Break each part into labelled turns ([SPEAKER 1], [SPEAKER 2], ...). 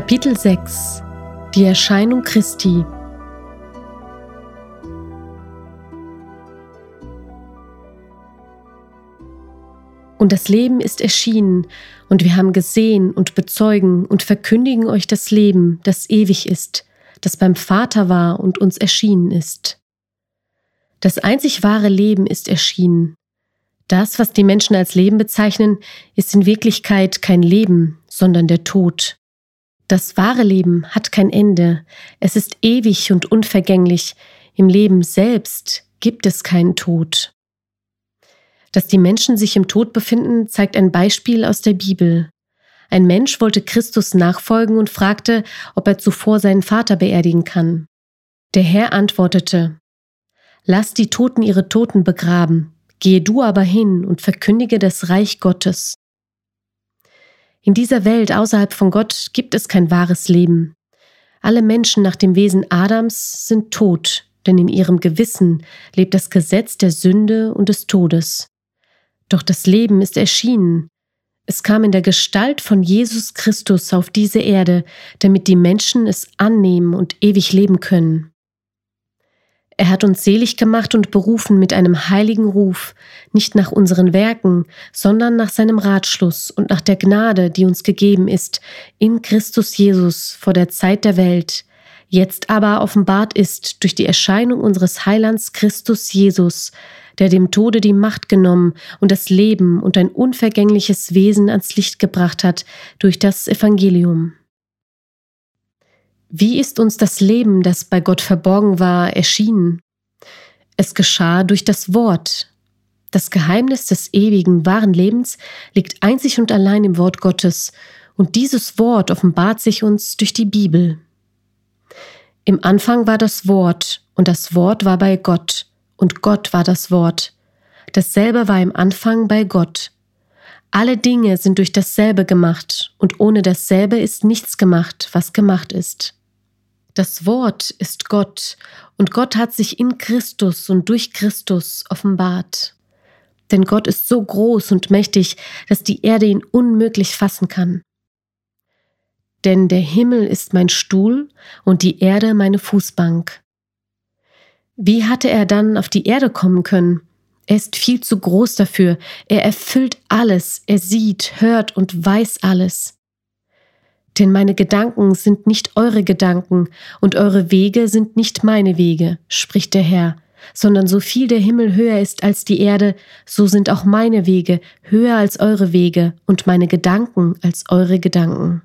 [SPEAKER 1] Kapitel 6 Die Erscheinung Christi Und das Leben ist erschienen, und wir haben gesehen und bezeugen und verkündigen euch das Leben, das ewig ist, das beim Vater war und uns erschienen ist. Das einzig wahre Leben ist erschienen. Das, was die Menschen als Leben bezeichnen, ist in Wirklichkeit kein Leben, sondern der Tod. Das wahre Leben hat kein Ende, es ist ewig und unvergänglich, im Leben selbst gibt es keinen Tod. Dass die Menschen sich im Tod befinden, zeigt ein Beispiel aus der Bibel. Ein Mensch wollte Christus nachfolgen und fragte, ob er zuvor seinen Vater beerdigen kann. Der Herr antwortete, Lass die Toten ihre Toten begraben, gehe du aber hin und verkündige das Reich Gottes. In dieser Welt außerhalb von Gott gibt es kein wahres Leben. Alle Menschen nach dem Wesen Adams sind tot, denn in ihrem Gewissen lebt das Gesetz der Sünde und des Todes. Doch das Leben ist erschienen. Es kam in der Gestalt von Jesus Christus auf diese Erde, damit die Menschen es annehmen und ewig leben können. Er hat uns selig gemacht und berufen mit einem heiligen Ruf, nicht nach unseren Werken, sondern nach seinem Ratschluss und nach der Gnade, die uns gegeben ist, in Christus Jesus vor der Zeit der Welt, jetzt aber offenbart ist durch die Erscheinung unseres Heilands Christus Jesus, der dem Tode die Macht genommen und das Leben und ein unvergängliches Wesen ans Licht gebracht hat durch das Evangelium. Wie ist uns das Leben, das bei Gott verborgen war, erschienen? Es geschah durch das Wort. Das Geheimnis des ewigen, wahren Lebens liegt einzig und allein im Wort Gottes, und dieses Wort offenbart sich uns durch die Bibel. Im Anfang war das Wort, und das Wort war bei Gott, und Gott war das Wort. Dasselbe war im Anfang bei Gott. Alle Dinge sind durch dasselbe gemacht, und ohne dasselbe ist nichts gemacht, was gemacht ist. Das Wort ist Gott, und Gott hat sich in Christus und durch Christus offenbart. Denn Gott ist so groß und mächtig, dass die Erde ihn unmöglich fassen kann. Denn der Himmel ist mein Stuhl und die Erde meine Fußbank. Wie hatte er dann auf die Erde kommen können? Er ist viel zu groß dafür. Er erfüllt alles. Er sieht, hört und weiß alles. Denn meine Gedanken sind nicht eure Gedanken und eure Wege sind nicht meine Wege, spricht der Herr, sondern so viel der Himmel höher ist als die Erde, so sind auch meine Wege höher als eure Wege und meine Gedanken als eure Gedanken.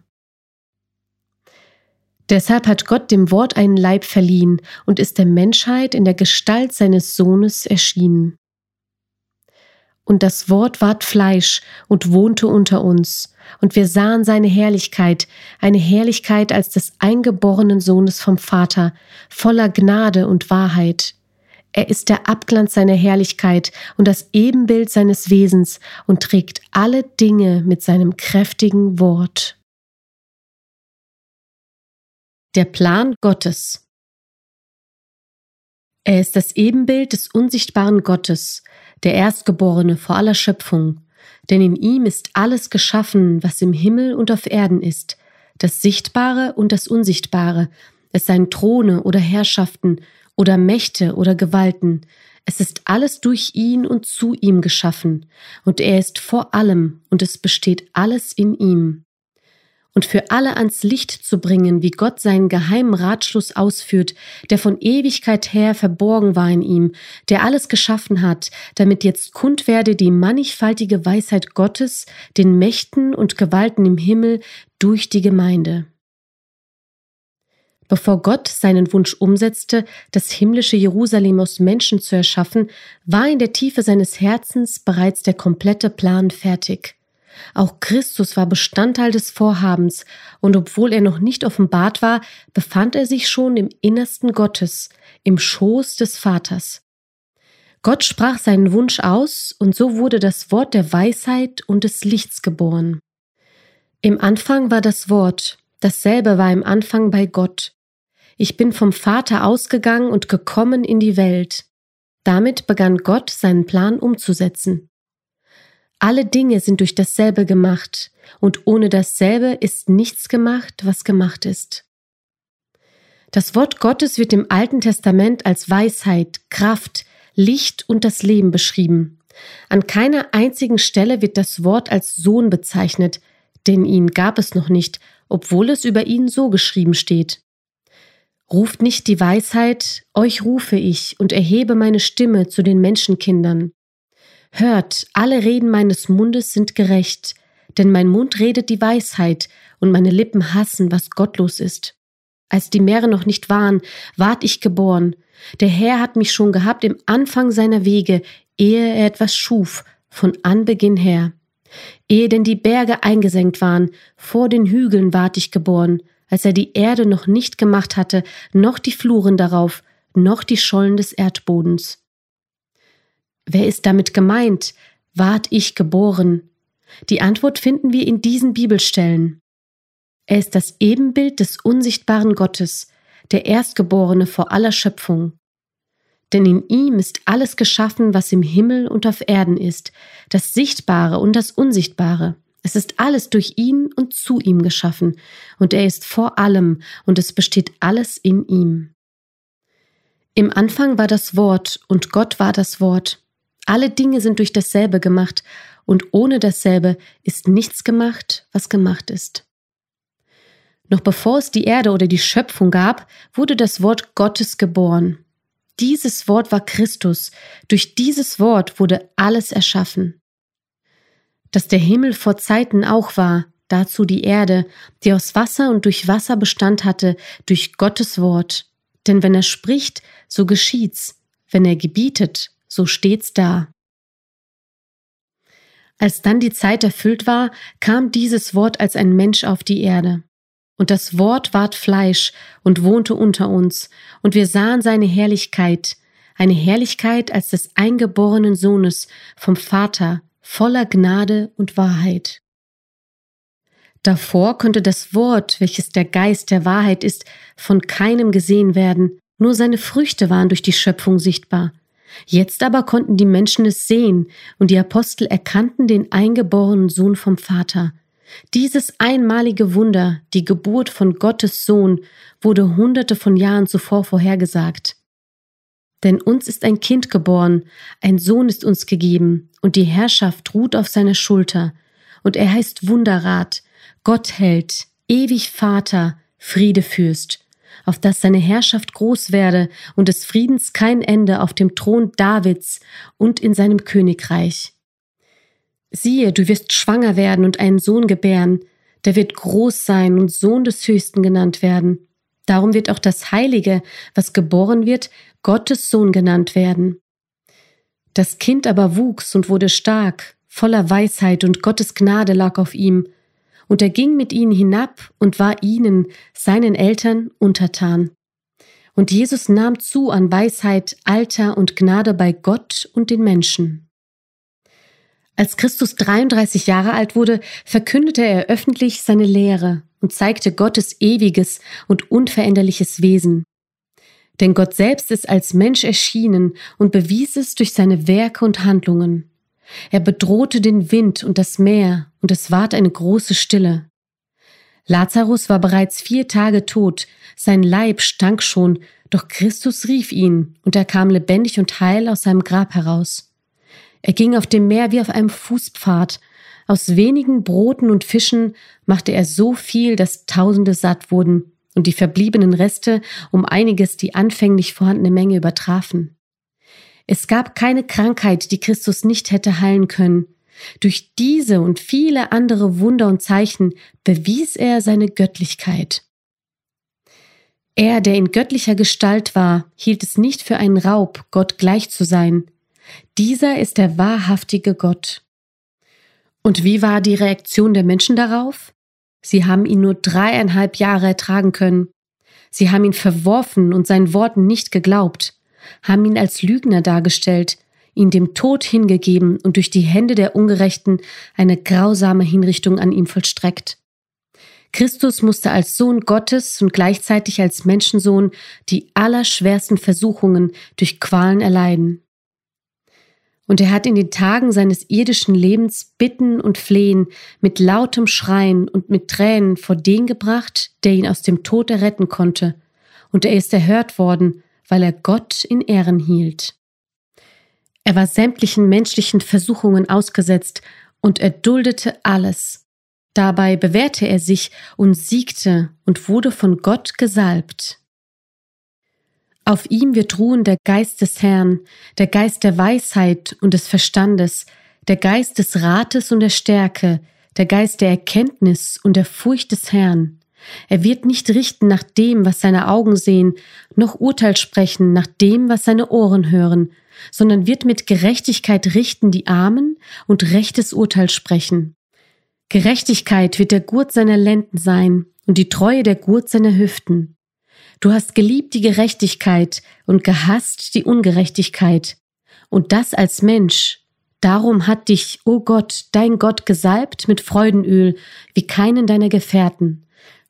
[SPEAKER 1] Deshalb hat Gott dem Wort einen Leib verliehen und ist der Menschheit in der Gestalt seines Sohnes erschienen. Und das Wort ward Fleisch und wohnte unter uns, und wir sahen seine Herrlichkeit, eine Herrlichkeit als des eingeborenen Sohnes vom Vater, voller Gnade und Wahrheit. Er ist der Abglanz seiner Herrlichkeit und das Ebenbild seines Wesens und trägt alle Dinge mit seinem kräftigen Wort. Der Plan Gottes. Er ist das Ebenbild des unsichtbaren Gottes, der Erstgeborene vor aller Schöpfung, denn in ihm ist alles geschaffen, was im Himmel und auf Erden ist, das Sichtbare und das Unsichtbare, es seien Throne oder Herrschaften oder Mächte oder Gewalten, es ist alles durch ihn und zu ihm geschaffen, und er ist vor allem, und es besteht alles in ihm und für alle ans Licht zu bringen, wie Gott seinen geheimen Ratschluss ausführt, der von Ewigkeit her verborgen war in ihm, der alles geschaffen hat, damit jetzt kund werde die mannigfaltige Weisheit Gottes den Mächten und Gewalten im Himmel durch die Gemeinde. Bevor Gott seinen Wunsch umsetzte, das himmlische Jerusalem aus Menschen zu erschaffen, war in der Tiefe seines Herzens bereits der komplette Plan fertig. Auch Christus war Bestandteil des Vorhabens, und obwohl er noch nicht offenbart war, befand er sich schon im Innersten Gottes, im Schoß des Vaters. Gott sprach seinen Wunsch aus, und so wurde das Wort der Weisheit und des Lichts geboren. Im Anfang war das Wort, dasselbe war im Anfang bei Gott. Ich bin vom Vater ausgegangen und gekommen in die Welt. Damit begann Gott seinen Plan umzusetzen. Alle Dinge sind durch dasselbe gemacht, und ohne dasselbe ist nichts gemacht, was gemacht ist. Das Wort Gottes wird im Alten Testament als Weisheit, Kraft, Licht und das Leben beschrieben. An keiner einzigen Stelle wird das Wort als Sohn bezeichnet, denn ihn gab es noch nicht, obwohl es über ihn so geschrieben steht. Ruft nicht die Weisheit, euch rufe ich und erhebe meine Stimme zu den Menschenkindern. Hört, alle Reden meines Mundes sind gerecht, denn mein Mund redet die Weisheit und meine Lippen hassen, was gottlos ist. Als die Meere noch nicht waren, ward ich geboren. Der Herr hat mich schon gehabt im Anfang seiner Wege, ehe er etwas schuf, von Anbeginn her. Ehe denn die Berge eingesenkt waren, vor den Hügeln ward ich geboren, als er die Erde noch nicht gemacht hatte, noch die Fluren darauf, noch die Schollen des Erdbodens. Wer ist damit gemeint? Ward ich geboren? Die Antwort finden wir in diesen Bibelstellen. Er ist das Ebenbild des unsichtbaren Gottes, der Erstgeborene vor aller Schöpfung. Denn in ihm ist alles geschaffen, was im Himmel und auf Erden ist, das Sichtbare und das Unsichtbare. Es ist alles durch ihn und zu ihm geschaffen, und er ist vor allem, und es besteht alles in ihm. Im Anfang war das Wort, und Gott war das Wort. Alle Dinge sind durch dasselbe gemacht, und ohne dasselbe ist nichts gemacht, was gemacht ist. Noch bevor es die Erde oder die Schöpfung gab, wurde das Wort Gottes geboren. Dieses Wort war Christus. Durch dieses Wort wurde alles erschaffen. Dass der Himmel vor Zeiten auch war, dazu die Erde, die aus Wasser und durch Wasser Bestand hatte, durch Gottes Wort. Denn wenn er spricht, so geschieht's. Wenn er gebietet, so steht's da. Als dann die Zeit erfüllt war, kam dieses Wort als ein Mensch auf die Erde. Und das Wort ward Fleisch und wohnte unter uns, und wir sahen seine Herrlichkeit, eine Herrlichkeit als des eingeborenen Sohnes vom Vater, voller Gnade und Wahrheit. Davor konnte das Wort, welches der Geist der Wahrheit ist, von keinem gesehen werden, nur seine Früchte waren durch die Schöpfung sichtbar. Jetzt aber konnten die Menschen es sehen, und die Apostel erkannten den eingeborenen Sohn vom Vater. Dieses einmalige Wunder, die Geburt von Gottes Sohn, wurde hunderte von Jahren zuvor vorhergesagt. Denn uns ist ein Kind geboren, ein Sohn ist uns gegeben, und die Herrschaft ruht auf seiner Schulter, und er heißt Wunderrat, Gottheld, ewig Vater, Friedefürst auf dass seine Herrschaft groß werde und des Friedens kein Ende auf dem Thron Davids und in seinem Königreich. Siehe, du wirst schwanger werden und einen Sohn gebären, der wird groß sein und Sohn des Höchsten genannt werden. Darum wird auch das Heilige, was geboren wird, Gottes Sohn genannt werden. Das Kind aber wuchs und wurde stark, voller Weisheit und Gottes Gnade lag auf ihm, und er ging mit ihnen hinab und war ihnen, seinen Eltern, untertan. Und Jesus nahm zu an Weisheit, Alter und Gnade bei Gott und den Menschen. Als Christus 33 Jahre alt wurde, verkündete er öffentlich seine Lehre und zeigte Gottes ewiges und unveränderliches Wesen. Denn Gott selbst ist als Mensch erschienen und bewies es durch seine Werke und Handlungen. Er bedrohte den Wind und das Meer, und es ward eine große Stille. Lazarus war bereits vier Tage tot, sein Leib stank schon, doch Christus rief ihn, und er kam lebendig und heil aus seinem Grab heraus. Er ging auf dem Meer wie auf einem Fußpfad, aus wenigen Broten und Fischen machte er so viel, dass Tausende satt wurden, und die verbliebenen Reste um einiges die anfänglich vorhandene Menge übertrafen. Es gab keine Krankheit, die Christus nicht hätte heilen können. Durch diese und viele andere Wunder und Zeichen bewies er seine Göttlichkeit. Er, der in göttlicher Gestalt war, hielt es nicht für einen Raub, Gott gleich zu sein. Dieser ist der wahrhaftige Gott. Und wie war die Reaktion der Menschen darauf? Sie haben ihn nur dreieinhalb Jahre ertragen können. Sie haben ihn verworfen und seinen Worten nicht geglaubt haben ihn als Lügner dargestellt, ihn dem Tod hingegeben und durch die Hände der Ungerechten eine grausame Hinrichtung an ihm vollstreckt. Christus musste als Sohn Gottes und gleichzeitig als Menschensohn die allerschwersten Versuchungen durch Qualen erleiden. Und er hat in den Tagen seines irdischen Lebens Bitten und Flehen mit lautem Schreien und mit Tränen vor den gebracht, der ihn aus dem Tod erretten konnte. Und er ist erhört worden, weil er Gott in Ehren hielt. Er war sämtlichen menschlichen Versuchungen ausgesetzt und er duldete alles. Dabei bewährte er sich und siegte und wurde von Gott gesalbt. Auf ihm wird ruhen der Geist des Herrn, der Geist der Weisheit und des Verstandes, der Geist des Rates und der Stärke, der Geist der Erkenntnis und der Furcht des Herrn. Er wird nicht richten nach dem, was seine Augen sehen, noch Urteil sprechen nach dem, was seine Ohren hören, sondern wird mit Gerechtigkeit richten die Armen und rechtes Urteil sprechen. Gerechtigkeit wird der Gurt seiner Lenden sein und die Treue der Gurt seiner Hüften. Du hast geliebt die Gerechtigkeit und gehasst die Ungerechtigkeit. Und das als Mensch. Darum hat dich, o oh Gott, dein Gott gesalbt mit Freudenöl, wie keinen deiner Gefährten.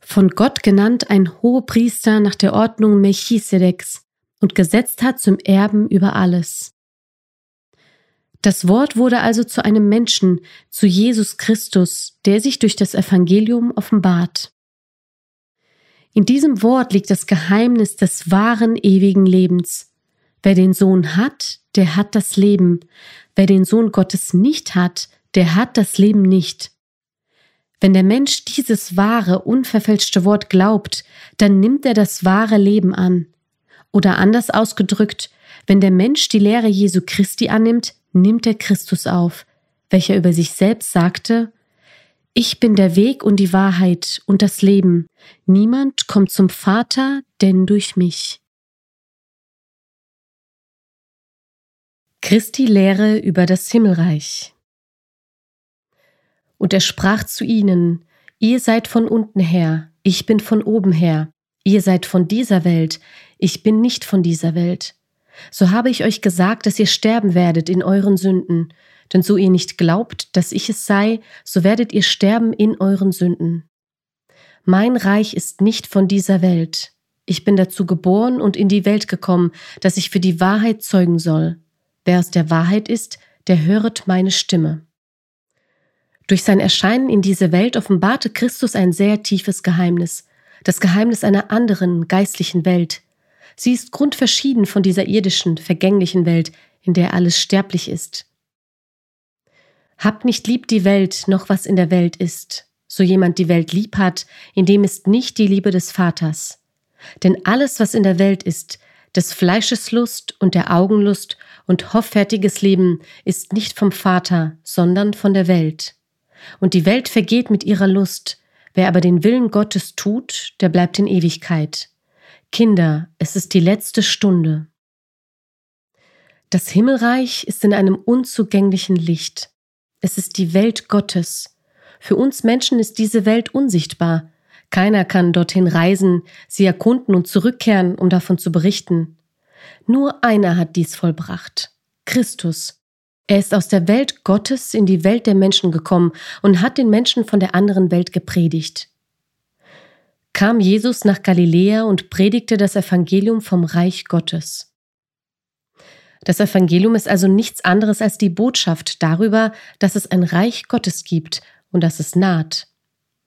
[SPEAKER 1] Von Gott genannt ein Hohepriester nach der Ordnung Melchisedeks und gesetzt hat zum Erben über alles. Das Wort wurde also zu einem Menschen, zu Jesus Christus, der sich durch das Evangelium offenbart. In diesem Wort liegt das Geheimnis des wahren ewigen Lebens. Wer den Sohn hat, der hat das Leben. Wer den Sohn Gottes nicht hat, der hat das Leben nicht. Wenn der Mensch dieses wahre, unverfälschte Wort glaubt, dann nimmt er das wahre Leben an. Oder anders ausgedrückt, wenn der Mensch die Lehre Jesu Christi annimmt, nimmt er Christus auf, welcher über sich selbst sagte, ich bin der Weg und die Wahrheit und das Leben. Niemand kommt zum Vater, denn durch mich. Christi Lehre über das Himmelreich. Und er sprach zu ihnen, Ihr seid von unten her, ich bin von oben her, ihr seid von dieser Welt, ich bin nicht von dieser Welt. So habe ich euch gesagt, dass ihr sterben werdet in euren Sünden, denn so ihr nicht glaubt, dass ich es sei, so werdet ihr sterben in euren Sünden. Mein Reich ist nicht von dieser Welt. Ich bin dazu geboren und in die Welt gekommen, dass ich für die Wahrheit zeugen soll. Wer aus der Wahrheit ist, der höret meine Stimme. Durch sein Erscheinen in diese Welt offenbarte Christus ein sehr tiefes Geheimnis, das Geheimnis einer anderen geistlichen Welt. Sie ist grundverschieden von dieser irdischen, vergänglichen Welt, in der alles sterblich ist. Habt nicht lieb die Welt, noch was in der Welt ist. So jemand die Welt lieb hat, in dem ist nicht die Liebe des Vaters. Denn alles, was in der Welt ist, des Fleisches Lust und der Augenlust und hoffärtiges Leben, ist nicht vom Vater, sondern von der Welt. Und die Welt vergeht mit ihrer Lust, wer aber den Willen Gottes tut, der bleibt in Ewigkeit. Kinder, es ist die letzte Stunde. Das Himmelreich ist in einem unzugänglichen Licht. Es ist die Welt Gottes. Für uns Menschen ist diese Welt unsichtbar. Keiner kann dorthin reisen, sie erkunden und zurückkehren, um davon zu berichten. Nur einer hat dies vollbracht. Christus. Er ist aus der Welt Gottes in die Welt der Menschen gekommen und hat den Menschen von der anderen Welt gepredigt. Kam Jesus nach Galiläa und predigte das Evangelium vom Reich Gottes. Das Evangelium ist also nichts anderes als die Botschaft darüber, dass es ein Reich Gottes gibt und dass es naht.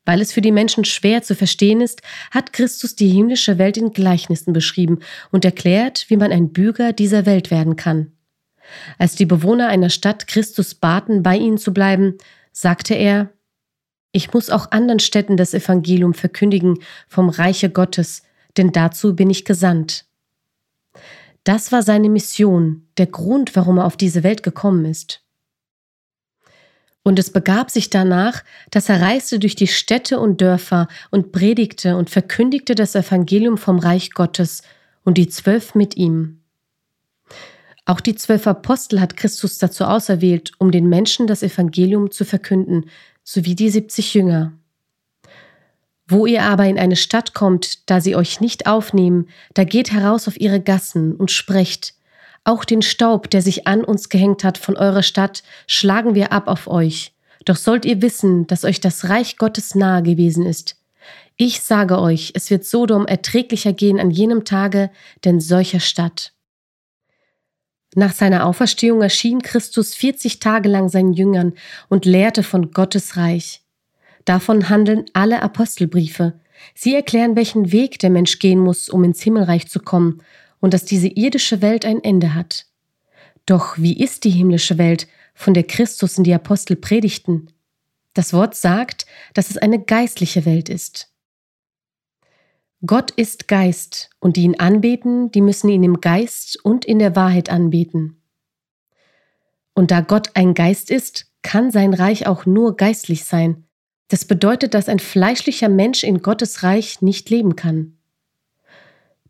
[SPEAKER 1] Weil es für die Menschen schwer zu verstehen ist, hat Christus die himmlische Welt in Gleichnissen beschrieben und erklärt, wie man ein Bürger dieser Welt werden kann. Als die Bewohner einer Stadt Christus baten, bei ihnen zu bleiben, sagte er, ich muss auch anderen Städten das Evangelium verkündigen vom Reiche Gottes, denn dazu bin ich gesandt. Das war seine Mission, der Grund, warum er auf diese Welt gekommen ist. Und es begab sich danach, dass er reiste durch die Städte und Dörfer und predigte und verkündigte das Evangelium vom Reich Gottes und die Zwölf mit ihm. Auch die zwölf Apostel hat Christus dazu auserwählt, um den Menschen das Evangelium zu verkünden, sowie die siebzig Jünger. Wo ihr aber in eine Stadt kommt, da sie euch nicht aufnehmen, da geht heraus auf ihre Gassen und sprecht, auch den Staub, der sich an uns gehängt hat von eurer Stadt, schlagen wir ab auf euch. Doch sollt ihr wissen, dass euch das Reich Gottes nahe gewesen ist. Ich sage euch, es wird Sodom erträglicher gehen an jenem Tage, denn solcher Stadt. Nach seiner Auferstehung erschien Christus 40 Tage lang seinen Jüngern und lehrte von Gottes Reich. Davon handeln alle Apostelbriefe. Sie erklären, welchen Weg der Mensch gehen muss, um ins Himmelreich zu kommen und dass diese irdische Welt ein Ende hat. Doch wie ist die himmlische Welt, von der Christus und die Apostel predigten? Das Wort sagt, dass es eine geistliche Welt ist. Gott ist Geist, und die ihn anbeten, die müssen ihn im Geist und in der Wahrheit anbeten. Und da Gott ein Geist ist, kann sein Reich auch nur geistlich sein. Das bedeutet, dass ein fleischlicher Mensch in Gottes Reich nicht leben kann.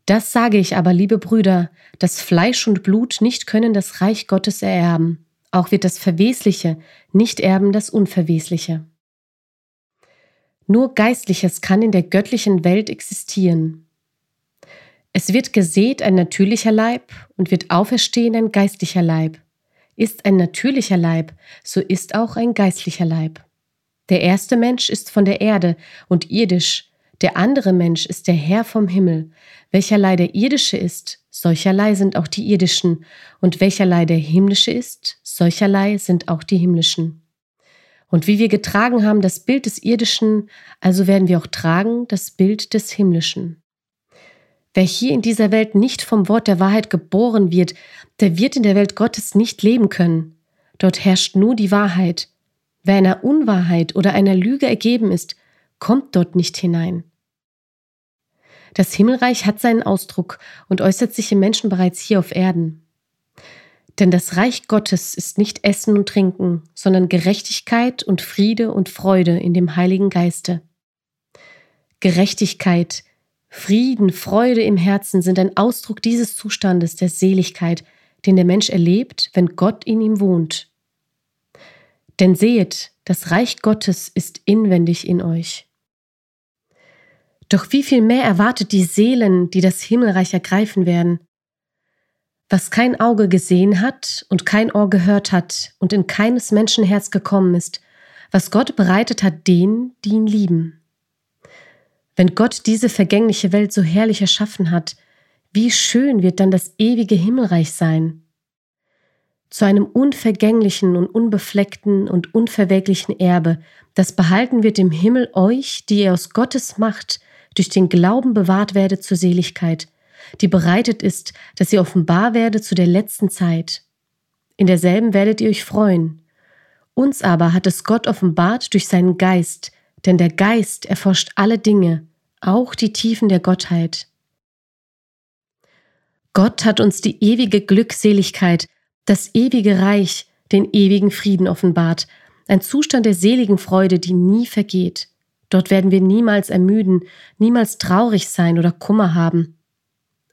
[SPEAKER 1] Das sage ich aber, liebe Brüder, dass Fleisch und Blut nicht können das Reich Gottes ererben. Auch wird das Verwesliche nicht erben das Unverwesliche. Nur Geistliches kann in der göttlichen Welt existieren. Es wird gesät ein natürlicher Leib und wird auferstehen ein geistlicher Leib. Ist ein natürlicher Leib, so ist auch ein geistlicher Leib. Der erste Mensch ist von der Erde und irdisch, der andere Mensch ist der Herr vom Himmel. Welcherlei der irdische ist, solcherlei sind auch die irdischen, und welcherlei der himmlische ist, solcherlei sind auch die himmlischen. Und wie wir getragen haben das Bild des Irdischen, also werden wir auch tragen das Bild des Himmlischen. Wer hier in dieser Welt nicht vom Wort der Wahrheit geboren wird, der wird in der Welt Gottes nicht leben können. Dort herrscht nur die Wahrheit. Wer einer Unwahrheit oder einer Lüge ergeben ist, kommt dort nicht hinein. Das Himmelreich hat seinen Ausdruck und äußert sich im Menschen bereits hier auf Erden. Denn das Reich Gottes ist nicht Essen und Trinken, sondern Gerechtigkeit und Friede und Freude in dem Heiligen Geiste. Gerechtigkeit, Frieden, Freude im Herzen sind ein Ausdruck dieses Zustandes der Seligkeit, den der Mensch erlebt, wenn Gott in ihm wohnt. Denn sehet, das Reich Gottes ist inwendig in euch. Doch wie viel mehr erwartet die Seelen, die das Himmelreich ergreifen werden? Was kein Auge gesehen hat und kein Ohr gehört hat und in keines Menschenherz gekommen ist, was Gott bereitet hat denen, die ihn lieben. Wenn Gott diese vergängliche Welt so herrlich erschaffen hat, wie schön wird dann das ewige Himmelreich sein. Zu einem unvergänglichen und unbefleckten und unverwelklichen Erbe, das behalten wird im Himmel euch, die ihr aus Gottes Macht durch den Glauben bewahrt werdet zur Seligkeit – die bereitet ist, dass ihr offenbar werde zu der letzten Zeit. In derselben werdet ihr euch freuen. Uns aber hat es Gott offenbart durch seinen Geist, denn der Geist erforscht alle Dinge, auch die Tiefen der Gottheit. Gott hat uns die ewige Glückseligkeit, das ewige Reich, den ewigen Frieden offenbart, ein Zustand der seligen Freude, die nie vergeht. Dort werden wir niemals ermüden, niemals traurig sein oder Kummer haben.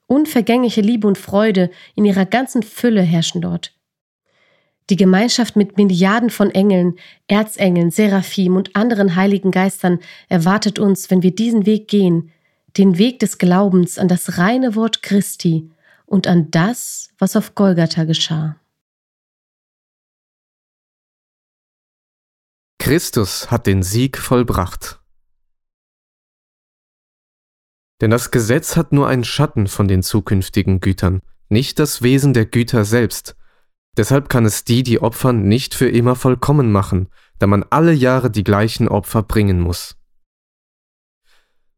[SPEAKER 1] Unvergängliche Liebe und Freude in ihrer ganzen Fülle herrschen dort. Die Gemeinschaft mit Milliarden von Engeln, Erzengeln, Seraphim und anderen heiligen Geistern erwartet uns, wenn wir diesen Weg gehen, den Weg des Glaubens an das reine Wort Christi und an das, was auf Golgatha geschah.
[SPEAKER 2] Christus hat den Sieg vollbracht. Denn das Gesetz hat nur einen Schatten von den zukünftigen Gütern, nicht das Wesen der Güter selbst. Deshalb kann es die, die opfern, nicht für immer vollkommen machen, da man alle Jahre die gleichen Opfer bringen muss.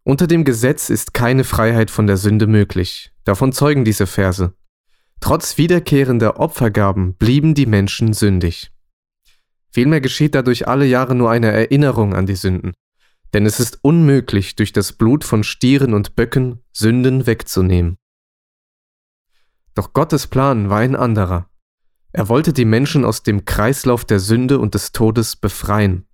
[SPEAKER 2] Unter dem Gesetz ist keine Freiheit von der Sünde möglich, davon zeugen diese Verse. Trotz wiederkehrender Opfergaben blieben die Menschen sündig. Vielmehr geschieht dadurch alle Jahre nur eine Erinnerung an die Sünden, denn es ist unmöglich, durch das Blut von Stieren und Böcken Sünden wegzunehmen. Doch Gottes Plan war ein anderer. Er wollte die Menschen aus dem Kreislauf der Sünde und des Todes befreien.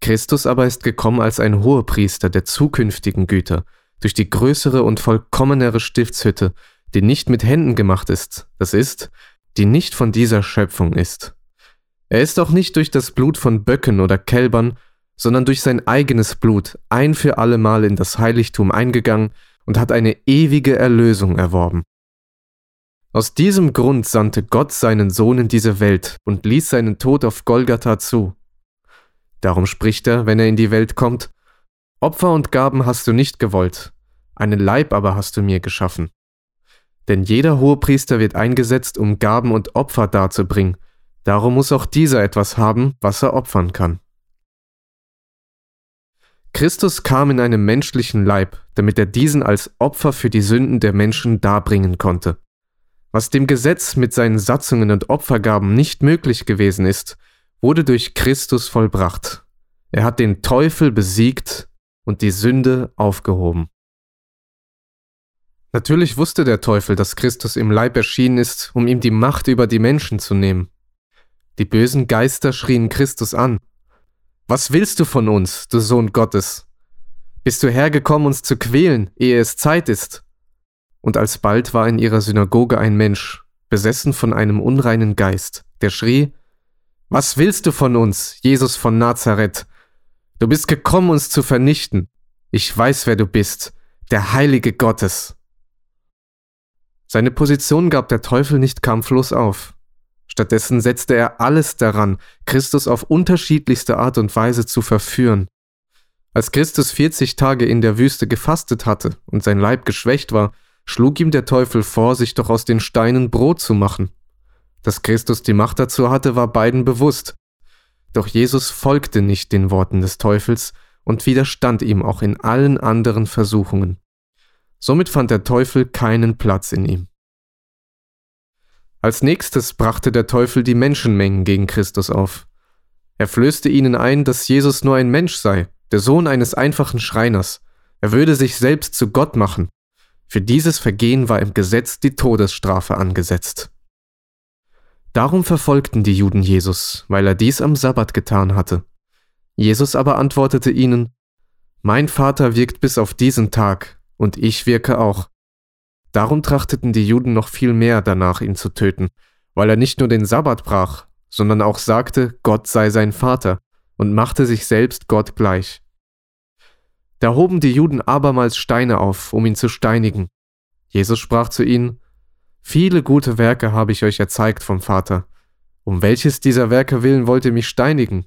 [SPEAKER 2] Christus aber ist gekommen als ein Hohepriester der zukünftigen Güter, durch die größere und vollkommenere Stiftshütte, die nicht mit Händen gemacht ist, das ist, die nicht von dieser Schöpfung ist. Er ist auch nicht durch das Blut von Böcken oder Kälbern sondern durch sein eigenes Blut ein für allemal in das Heiligtum eingegangen und hat eine ewige Erlösung erworben. Aus diesem Grund sandte Gott seinen Sohn in diese Welt und ließ seinen Tod auf Golgatha zu. Darum spricht er, wenn er in die Welt kommt, Opfer und Gaben hast du nicht gewollt, einen Leib aber hast du mir geschaffen. Denn jeder Hohepriester wird eingesetzt, um Gaben und Opfer darzubringen. Darum muss auch dieser etwas haben, was er opfern kann. Christus kam in einem menschlichen Leib, damit er diesen als Opfer für die Sünden der Menschen darbringen konnte. Was dem Gesetz mit seinen Satzungen und Opfergaben nicht möglich gewesen ist, wurde durch Christus vollbracht. Er hat den Teufel besiegt und die Sünde aufgehoben. Natürlich wusste der Teufel, dass Christus im Leib erschienen ist, um ihm die Macht über die Menschen zu nehmen. Die bösen Geister schrien Christus an. Was willst du von uns, du Sohn Gottes? Bist du hergekommen, uns zu quälen, ehe es Zeit ist? Und alsbald war in ihrer Synagoge ein Mensch, besessen von einem unreinen Geist, der schrie, Was willst du von uns, Jesus von Nazareth? Du bist gekommen, uns zu vernichten. Ich weiß, wer du bist, der Heilige Gottes. Seine Position gab der Teufel nicht kampflos auf. Stattdessen setzte er alles daran, Christus auf unterschiedlichste Art und Weise zu verführen. Als Christus 40 Tage in der Wüste gefastet hatte und sein Leib geschwächt war, schlug ihm der Teufel vor, sich doch aus den Steinen Brot zu machen. Dass Christus die Macht dazu hatte, war beiden bewusst. Doch Jesus folgte nicht den Worten des Teufels und widerstand ihm auch in allen anderen Versuchungen. Somit fand der Teufel keinen Platz in ihm. Als nächstes brachte der Teufel die Menschenmengen gegen Christus auf. Er flößte ihnen ein, dass Jesus nur ein Mensch sei, der Sohn eines einfachen Schreiners. Er würde sich selbst zu Gott machen. Für dieses Vergehen war im Gesetz die Todesstrafe angesetzt. Darum verfolgten die Juden Jesus, weil er dies am Sabbat getan hatte. Jesus aber antwortete ihnen, Mein Vater wirkt bis auf diesen Tag, und ich wirke auch. Darum trachteten die Juden noch viel mehr danach, ihn zu töten, weil er nicht nur den Sabbat brach, sondern auch sagte, Gott sei sein Vater, und machte sich selbst Gott gleich. Da hoben die Juden abermals Steine auf, um ihn zu steinigen. Jesus sprach zu ihnen, Viele gute Werke habe ich euch erzeigt vom Vater. Um welches dieser Werke willen wollt ihr mich steinigen?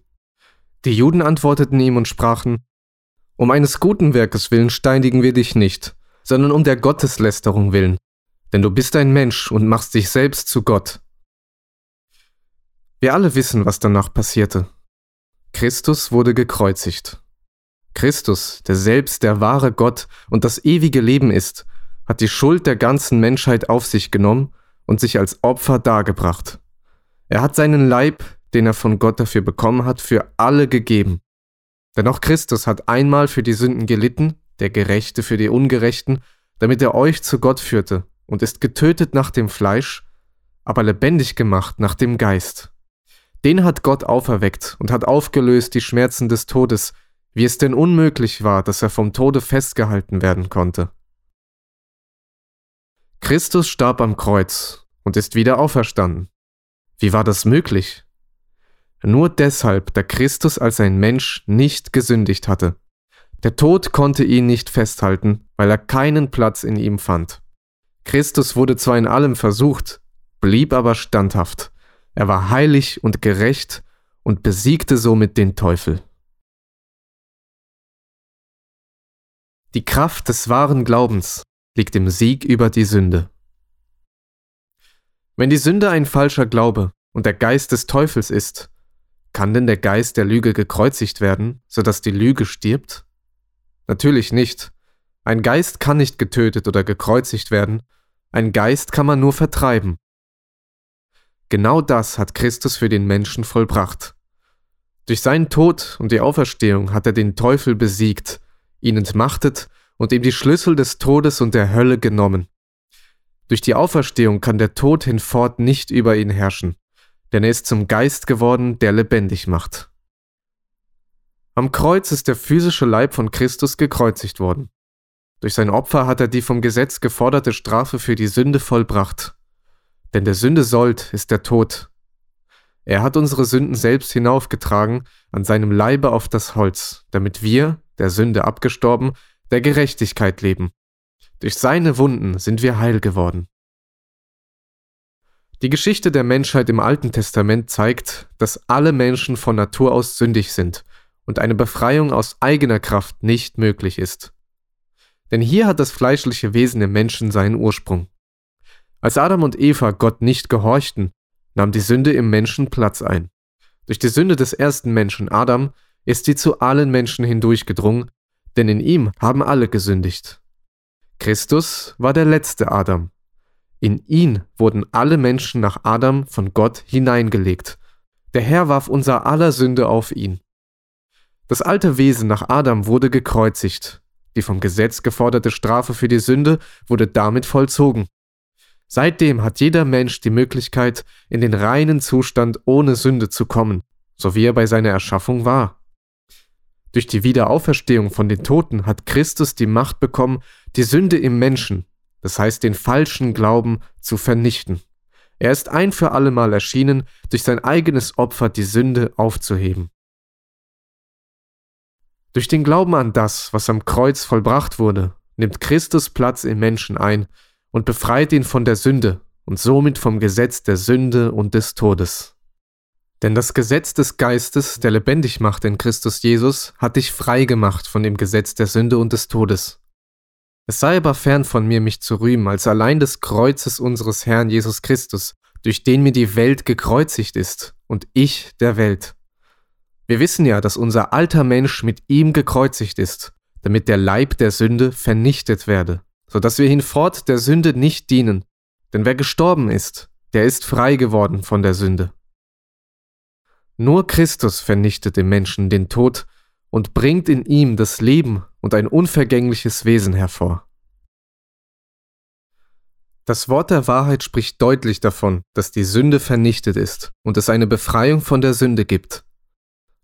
[SPEAKER 2] Die Juden antworteten ihm und sprachen, um eines guten Werkes willen steinigen wir dich nicht, sondern um der Gotteslästerung willen, denn du bist ein Mensch und machst dich selbst zu Gott. Wir alle wissen, was danach passierte. Christus wurde gekreuzigt. Christus, der selbst der wahre Gott und das ewige Leben ist, hat die Schuld der ganzen Menschheit auf sich genommen und sich als Opfer dargebracht. Er hat seinen Leib, den er von Gott dafür bekommen hat, für alle gegeben. Denn auch Christus hat einmal für die Sünden gelitten, der Gerechte für die Ungerechten, damit er euch zu Gott führte und ist getötet nach dem Fleisch, aber lebendig gemacht nach dem Geist. Den hat Gott auferweckt und hat aufgelöst die Schmerzen des Todes, wie es denn unmöglich war, dass er vom Tode festgehalten werden konnte. Christus starb am Kreuz und ist wieder auferstanden. Wie war das möglich? Nur deshalb, da Christus als ein Mensch nicht gesündigt hatte. Der Tod konnte ihn nicht festhalten, weil er keinen Platz in ihm fand. Christus wurde zwar in allem versucht, blieb aber standhaft. Er war heilig und gerecht und besiegte somit den Teufel. Die Kraft des wahren Glaubens liegt im Sieg über die Sünde. Wenn die Sünde ein falscher Glaube und der Geist des Teufels ist, kann denn der Geist der Lüge gekreuzigt werden, sodass die Lüge stirbt? Natürlich nicht. Ein Geist kann nicht getötet oder gekreuzigt werden, ein Geist kann man nur vertreiben. Genau das hat Christus für den Menschen vollbracht. Durch seinen Tod und die Auferstehung hat er den Teufel besiegt, ihn entmachtet und ihm die Schlüssel des Todes und der Hölle genommen. Durch die Auferstehung kann der Tod hinfort nicht über ihn herrschen denn er ist zum Geist geworden, der lebendig macht. Am Kreuz ist der physische Leib von Christus gekreuzigt worden. Durch sein Opfer hat er die vom Gesetz geforderte Strafe für die Sünde vollbracht. Denn der Sünde Sold ist der Tod. Er hat unsere Sünden selbst hinaufgetragen an seinem Leibe auf das Holz, damit wir, der Sünde abgestorben, der Gerechtigkeit leben. Durch seine Wunden sind wir heil geworden. Die Geschichte der Menschheit im Alten Testament zeigt, dass alle Menschen von Natur aus sündig sind und eine Befreiung aus eigener Kraft nicht möglich ist. Denn hier hat das fleischliche Wesen im Menschen seinen Ursprung. Als Adam und Eva Gott nicht gehorchten, nahm die Sünde im Menschen Platz ein. Durch die Sünde des ersten Menschen Adam ist sie zu allen Menschen hindurchgedrungen, denn in ihm haben alle gesündigt. Christus war der letzte Adam. In ihn wurden alle Menschen nach Adam von Gott hineingelegt. Der Herr warf unser aller Sünde auf ihn. Das alte Wesen nach Adam wurde gekreuzigt. Die vom Gesetz geforderte Strafe für die Sünde wurde damit vollzogen. Seitdem hat jeder Mensch die Möglichkeit, in den reinen Zustand ohne Sünde zu kommen, so wie er bei seiner Erschaffung war. Durch die Wiederauferstehung von den Toten hat Christus die Macht bekommen, die Sünde im Menschen, das heißt den falschen Glauben, zu vernichten. Er ist ein für allemal erschienen, durch sein eigenes Opfer die Sünde aufzuheben. Durch den Glauben an das, was am Kreuz vollbracht wurde, nimmt Christus Platz im Menschen ein und befreit ihn von der Sünde und somit vom Gesetz der Sünde und des Todes. Denn das Gesetz des Geistes, der lebendig macht in Christus Jesus, hat dich frei gemacht von dem Gesetz der Sünde und des Todes. Es sei aber fern von mir, mich zu rühmen, als allein des Kreuzes unseres Herrn Jesus Christus, durch den mir die Welt gekreuzigt ist und ich der Welt. Wir wissen ja, dass unser alter Mensch mit ihm gekreuzigt ist, damit der Leib der Sünde vernichtet werde, so dass wir hinfort der Sünde nicht dienen. Denn wer gestorben ist, der ist frei geworden von der Sünde. Nur Christus vernichtet im Menschen den Tod und bringt in ihm das Leben und ein unvergängliches Wesen hervor. Das Wort der Wahrheit spricht deutlich davon, dass die Sünde vernichtet ist und es eine Befreiung von der Sünde gibt.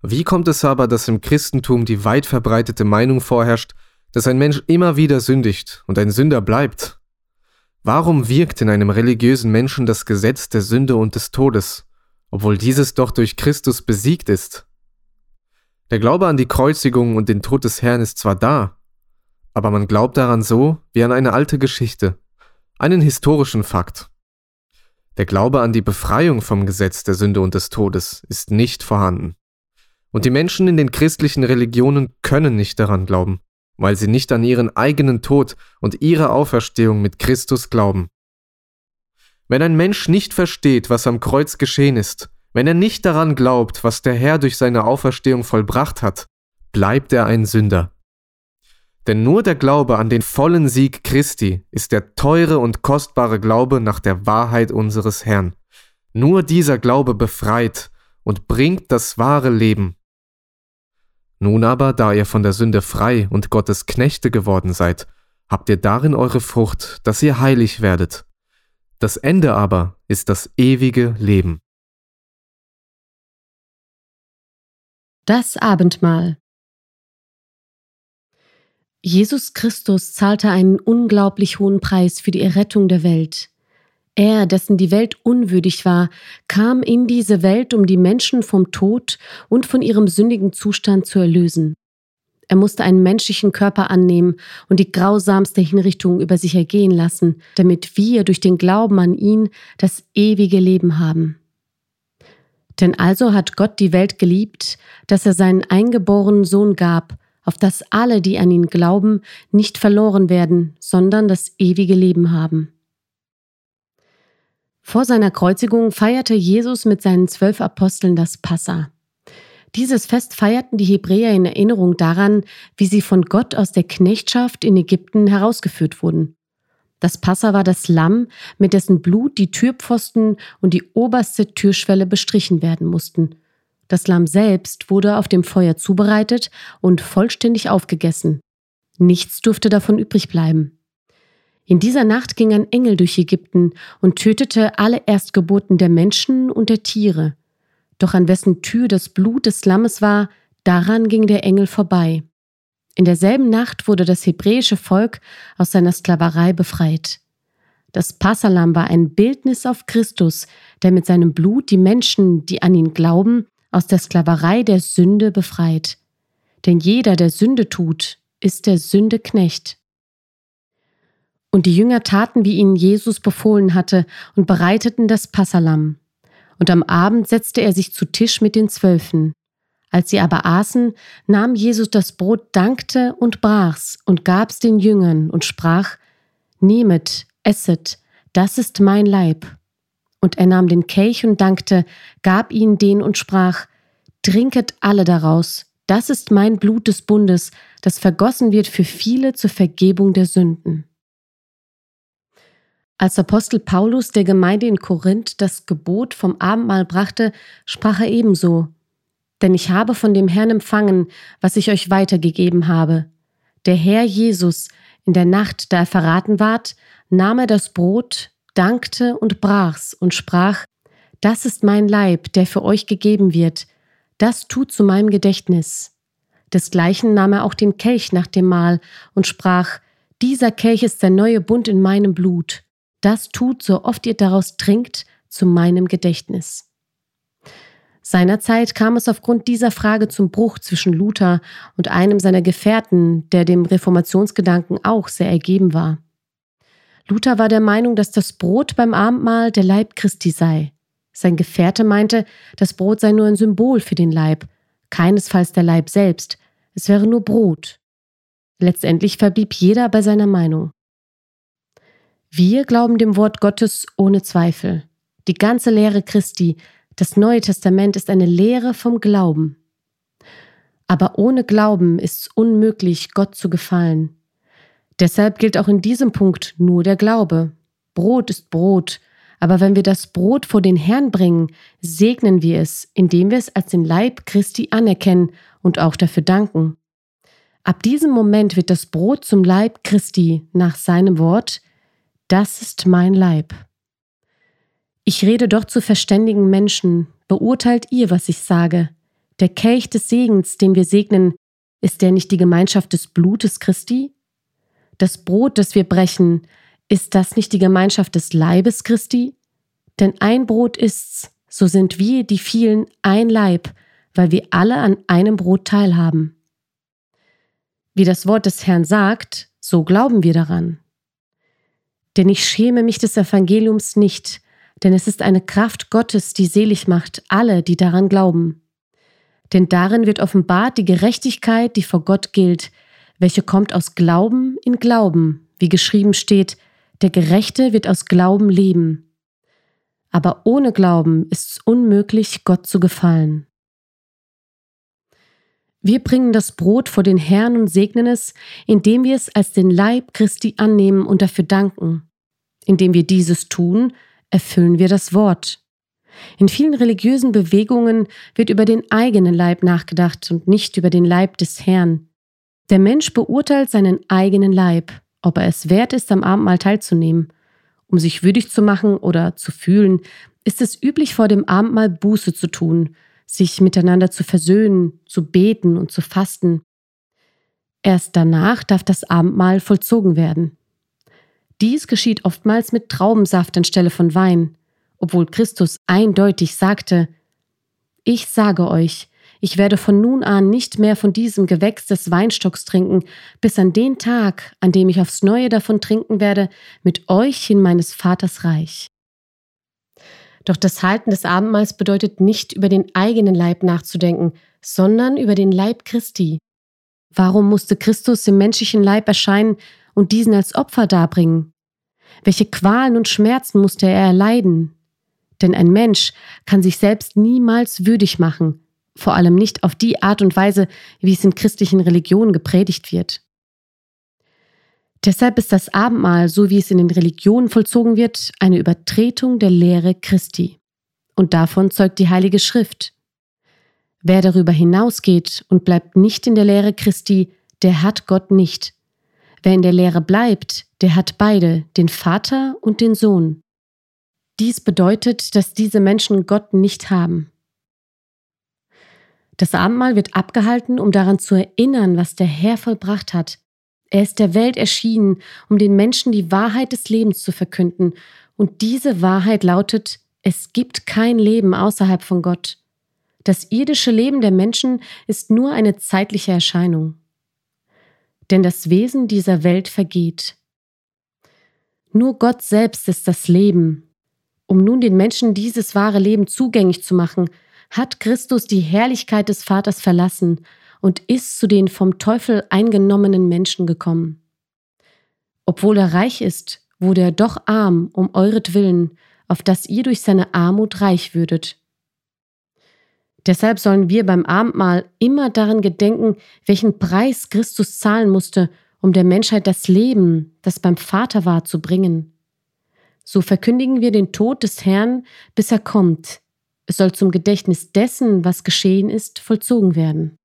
[SPEAKER 2] Wie kommt es aber, dass im Christentum die weit verbreitete Meinung vorherrscht, dass ein Mensch immer wieder sündigt und ein Sünder bleibt? Warum wirkt in einem religiösen Menschen das Gesetz der Sünde und des Todes? obwohl dieses doch durch Christus besiegt ist. Der Glaube an die Kreuzigung und den Tod des Herrn ist zwar da, aber man glaubt daran so wie an eine alte Geschichte, einen historischen Fakt. Der Glaube an die Befreiung vom Gesetz der Sünde und des Todes ist nicht vorhanden. Und die Menschen in den christlichen Religionen können nicht daran glauben, weil sie nicht an ihren eigenen Tod und ihre Auferstehung mit Christus glauben. Wenn ein Mensch nicht versteht, was am Kreuz geschehen ist, wenn er nicht daran glaubt, was der Herr durch seine Auferstehung vollbracht hat, bleibt er ein Sünder. Denn nur der Glaube an den vollen Sieg Christi ist der teure und kostbare Glaube nach der Wahrheit unseres Herrn. Nur dieser Glaube befreit und bringt das wahre Leben. Nun aber, da ihr von der Sünde frei und Gottes Knechte geworden seid, habt ihr darin eure Frucht, dass ihr heilig werdet das Ende aber ist das ewige Leben.
[SPEAKER 1] Das Abendmahl Jesus Christus zahlte einen unglaublich hohen Preis für die Errettung der Welt. Er, dessen die Welt unwürdig war, kam in diese Welt, um die Menschen vom Tod und von ihrem sündigen Zustand zu erlösen. Er musste einen menschlichen Körper annehmen und die grausamste Hinrichtung über sich ergehen lassen, damit wir durch den Glauben an ihn das ewige Leben haben. Denn also hat Gott die Welt geliebt, dass er seinen eingeborenen Sohn gab, auf dass alle, die an ihn glauben, nicht verloren werden, sondern das ewige Leben haben. Vor seiner Kreuzigung feierte Jesus mit seinen zwölf Aposteln das Passa. Dieses Fest feierten die Hebräer in Erinnerung daran, wie sie von Gott aus der Knechtschaft in Ägypten herausgeführt wurden. Das Passa war das Lamm, mit dessen Blut die Türpfosten und die oberste Türschwelle bestrichen werden mussten. Das Lamm selbst wurde auf dem Feuer zubereitet und vollständig aufgegessen. Nichts durfte davon übrig bleiben. In dieser Nacht ging ein Engel durch Ägypten und tötete alle Erstgeburten der Menschen und der Tiere. Doch an wessen Tür das Blut des Lammes war, daran ging der Engel vorbei. In derselben Nacht wurde das hebräische Volk aus seiner Sklaverei befreit. Das Passalam war ein Bildnis auf Christus, der mit seinem Blut die Menschen, die an ihn glauben, aus der Sklaverei der Sünde befreit. Denn jeder, der Sünde tut, ist der Sünde Knecht. Und die Jünger taten, wie ihnen Jesus befohlen hatte, und bereiteten das Passalam und am Abend setzte er sich zu Tisch mit den Zwölfen. Als sie aber aßen, nahm Jesus das Brot, dankte und brach's und gab's den Jüngern und sprach, Nehmet, esset, das ist mein Leib. Und er nahm den Kelch und dankte, gab ihn den und sprach, Trinket alle daraus, das ist mein Blut des Bundes, das vergossen wird für viele zur Vergebung der Sünden. Als Apostel Paulus der Gemeinde in Korinth das Gebot vom Abendmahl brachte, sprach er ebenso, denn ich habe von dem Herrn empfangen, was ich euch weitergegeben habe. Der Herr Jesus, in der Nacht, da er verraten ward, nahm er das Brot, dankte und brach's und sprach, Das ist mein Leib, der für euch gegeben wird, das tut zu meinem Gedächtnis. Desgleichen nahm er auch den Kelch nach dem Mahl und sprach, Dieser Kelch ist der neue Bund in meinem Blut, das tut, so oft ihr daraus trinkt, zu meinem Gedächtnis. Seinerzeit kam es aufgrund dieser Frage zum Bruch zwischen Luther und einem seiner Gefährten, der dem Reformationsgedanken auch sehr ergeben war. Luther war der Meinung, dass das Brot beim Abendmahl der Leib Christi sei. Sein Gefährte meinte, das Brot sei nur ein Symbol für den Leib, keinesfalls der Leib selbst, es wäre nur Brot. Letztendlich verblieb jeder bei seiner Meinung. Wir glauben dem Wort Gottes ohne Zweifel. Die ganze Lehre Christi, das Neue Testament ist eine Lehre vom Glauben. Aber ohne Glauben ist es unmöglich, Gott zu gefallen. Deshalb gilt auch in diesem Punkt nur der Glaube. Brot ist Brot, aber wenn wir das Brot vor den Herrn bringen, segnen wir es, indem wir es als den Leib Christi anerkennen und auch dafür danken. Ab diesem Moment wird das Brot zum Leib Christi nach seinem Wort, das ist mein Leib. Ich rede doch zu verständigen Menschen, beurteilt ihr, was ich sage. Der Kelch des Segens, den wir segnen, ist der nicht die Gemeinschaft des Blutes Christi? Das Brot, das wir brechen, ist das nicht die Gemeinschaft des Leibes Christi? Denn ein Brot ist's, so sind wir, die vielen, ein Leib, weil wir alle an einem Brot teilhaben. Wie das Wort des Herrn sagt, so glauben wir daran. Denn ich schäme mich des Evangeliums nicht, denn es ist eine Kraft Gottes, die selig macht alle, die daran glauben. Denn darin wird offenbart die Gerechtigkeit, die vor Gott gilt, welche kommt aus Glauben in Glauben, wie geschrieben steht, der Gerechte wird aus Glauben leben. Aber ohne Glauben ist es unmöglich, Gott zu gefallen. Wir bringen das Brot vor den Herrn und segnen es, indem wir es als den Leib Christi annehmen und dafür danken. Indem wir dieses tun, erfüllen wir das Wort. In vielen religiösen Bewegungen wird über den eigenen Leib nachgedacht und nicht über den Leib des Herrn. Der Mensch beurteilt seinen eigenen Leib, ob er es wert ist, am Abendmahl teilzunehmen. Um sich würdig zu machen oder zu fühlen, ist es üblich, vor dem Abendmahl Buße zu tun, sich miteinander zu versöhnen, zu beten und zu fasten. Erst danach darf das Abendmahl vollzogen werden. Dies geschieht oftmals mit Traubensaft anstelle von Wein, obwohl Christus eindeutig sagte, Ich sage euch, ich werde von nun an nicht mehr von diesem Gewächs des Weinstocks trinken, bis an den Tag, an dem ich aufs neue davon trinken werde, mit euch in meines Vaters Reich. Doch das Halten des Abendmahls bedeutet nicht über den eigenen Leib nachzudenken, sondern über den Leib Christi. Warum musste Christus im menschlichen Leib erscheinen und diesen als Opfer darbringen? Welche Qualen und Schmerzen musste er erleiden? Denn ein Mensch kann sich selbst niemals würdig machen, vor allem nicht auf die Art und Weise, wie es in christlichen Religionen gepredigt wird. Deshalb ist das Abendmahl, so wie es in den Religionen vollzogen wird, eine Übertretung der Lehre Christi. Und davon zeugt die Heilige Schrift. Wer darüber hinausgeht und bleibt nicht in der Lehre Christi, der hat Gott nicht. Wer in der Lehre bleibt, der hat beide, den Vater und den Sohn. Dies bedeutet, dass diese Menschen Gott nicht haben. Das Abendmahl wird abgehalten, um daran zu erinnern, was der Herr vollbracht hat, er ist der Welt erschienen, um den Menschen die Wahrheit des Lebens zu verkünden. Und diese Wahrheit lautet, es gibt kein Leben außerhalb von Gott. Das irdische Leben der Menschen ist nur eine zeitliche Erscheinung. Denn das Wesen dieser Welt vergeht. Nur Gott selbst ist das Leben. Um nun den Menschen dieses wahre Leben zugänglich zu machen, hat Christus die Herrlichkeit des Vaters verlassen und ist zu den vom Teufel eingenommenen Menschen gekommen. Obwohl er reich ist, wurde er doch arm um euretwillen, auf dass ihr durch seine Armut reich würdet. Deshalb sollen wir beim Abendmahl immer daran gedenken, welchen Preis Christus zahlen musste, um der Menschheit das Leben, das beim Vater war, zu bringen. So verkündigen wir den Tod des Herrn, bis er kommt. Es soll zum Gedächtnis dessen, was geschehen ist, vollzogen werden.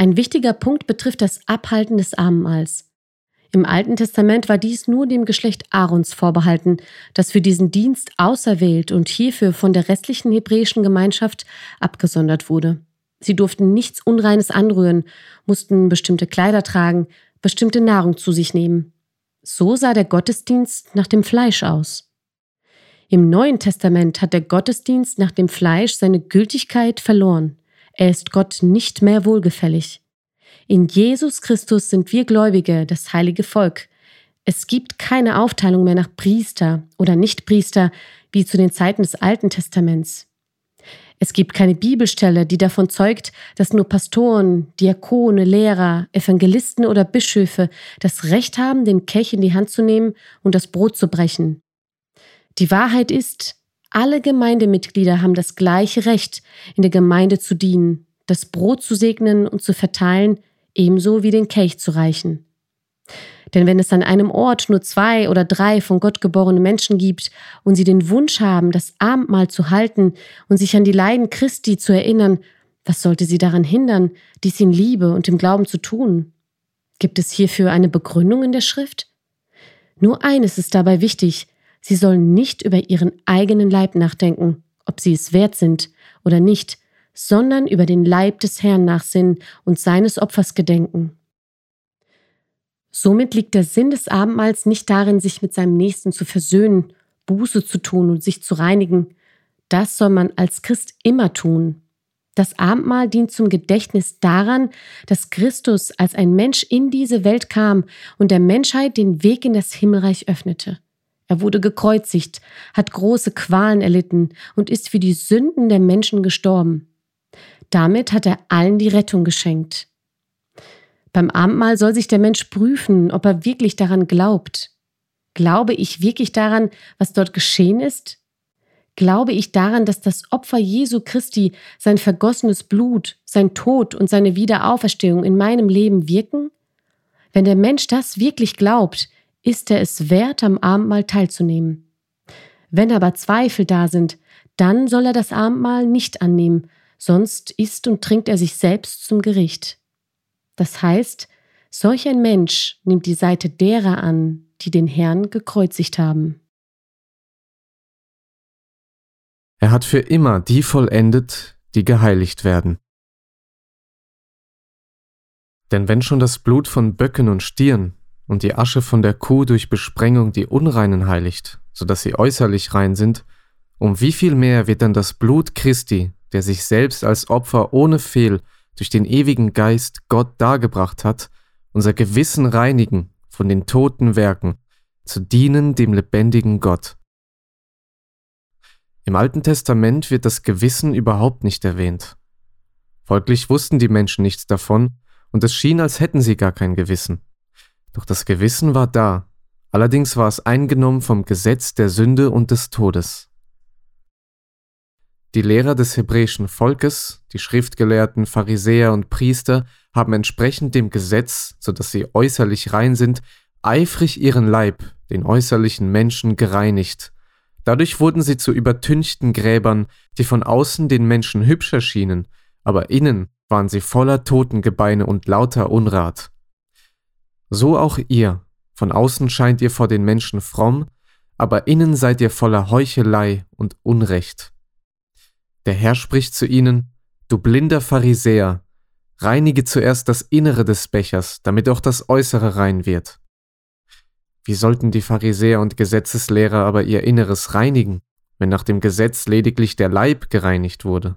[SPEAKER 1] Ein wichtiger Punkt betrifft das Abhalten des Abendmahls. Im Alten Testament war dies nur dem Geschlecht Aarons vorbehalten, das für diesen Dienst auserwählt und hierfür von der restlichen hebräischen Gemeinschaft abgesondert wurde. Sie durften nichts Unreines anrühren, mussten bestimmte Kleider tragen, bestimmte Nahrung zu sich nehmen. So sah der Gottesdienst nach dem Fleisch aus. Im Neuen Testament hat der Gottesdienst nach dem Fleisch seine Gültigkeit verloren. Er ist Gott nicht mehr wohlgefällig. In Jesus Christus sind wir Gläubige, das heilige Volk. Es gibt keine Aufteilung mehr nach Priester oder Nichtpriester wie zu den Zeiten des Alten Testaments. Es gibt keine Bibelstelle, die davon zeugt, dass nur Pastoren, Diakone, Lehrer, Evangelisten oder Bischöfe das Recht haben, den Kelch in die Hand zu nehmen und das Brot zu brechen. Die Wahrheit ist, alle Gemeindemitglieder haben das gleiche Recht, in der Gemeinde zu dienen, das Brot zu segnen und zu verteilen, ebenso wie den Kelch zu reichen. Denn wenn es an einem Ort nur zwei oder drei von Gott geborene Menschen gibt und sie den Wunsch haben, das Abendmahl zu halten und sich an die Leiden Christi zu erinnern, was sollte sie daran hindern, dies in Liebe und im Glauben zu tun? Gibt es hierfür eine Begründung in der Schrift? Nur eines ist dabei wichtig, sie sollen nicht über ihren eigenen Leib nachdenken, ob sie es wert sind oder nicht, sondern über den Leib des Herrn nachsinnen und seines Opfers gedenken. Somit liegt der Sinn des Abendmahls nicht darin, sich mit seinem Nächsten zu versöhnen, Buße zu tun und sich zu reinigen. Das soll man als Christ immer tun. Das Abendmahl dient zum Gedächtnis daran, dass Christus als ein Mensch in diese Welt kam und der Menschheit den Weg in das Himmelreich öffnete. Er wurde gekreuzigt, hat große Qualen erlitten und ist für die Sünden der Menschen gestorben. Damit hat er allen die Rettung geschenkt. Beim Abendmahl soll sich der Mensch prüfen, ob er wirklich daran glaubt. Glaube ich wirklich daran, was dort geschehen ist? Glaube ich daran, dass das Opfer Jesu Christi, sein vergossenes Blut, sein Tod und seine Wiederauferstehung in meinem Leben wirken? Wenn der Mensch das wirklich glaubt, ist er es wert, am Abendmahl teilzunehmen. Wenn aber Zweifel da sind, dann soll er das Abendmahl nicht annehmen, sonst isst und trinkt er sich selbst zum Gericht. Das heißt, solch ein Mensch nimmt die Seite derer an, die den Herrn gekreuzigt haben.
[SPEAKER 2] Er hat für immer die vollendet, die geheiligt werden. Denn wenn schon das Blut von Böcken und Stieren und die Asche von der Kuh durch Besprengung die Unreinen heiligt, so dass sie äußerlich rein sind, um wie viel mehr wird dann das Blut Christi, der sich selbst als Opfer ohne Fehl durch den ewigen Geist Gott dargebracht hat, unser Gewissen reinigen von den toten Werken, zu dienen dem lebendigen Gott. Im Alten Testament wird das Gewissen überhaupt nicht erwähnt. Folglich wussten die Menschen nichts davon, und es schien, als hätten sie gar kein Gewissen. Doch das Gewissen war da, allerdings war es eingenommen vom Gesetz der Sünde und des Todes. Die Lehrer des hebräischen Volkes, die Schriftgelehrten, Pharisäer und Priester haben entsprechend dem Gesetz, so dass sie äußerlich rein sind, eifrig ihren Leib, den äußerlichen Menschen, gereinigt. Dadurch wurden sie zu übertünchten Gräbern, die von außen den Menschen hübsch erschienen, aber innen waren sie voller Totengebeine und lauter Unrat. So auch ihr, von außen scheint ihr vor den Menschen fromm, aber innen seid ihr voller Heuchelei und Unrecht. Der Herr spricht zu ihnen, Du blinder Pharisäer, reinige zuerst das Innere des Bechers, damit auch das Äußere rein wird. Wie sollten die Pharisäer und Gesetzeslehrer aber ihr Inneres reinigen, wenn nach dem Gesetz lediglich der Leib gereinigt wurde?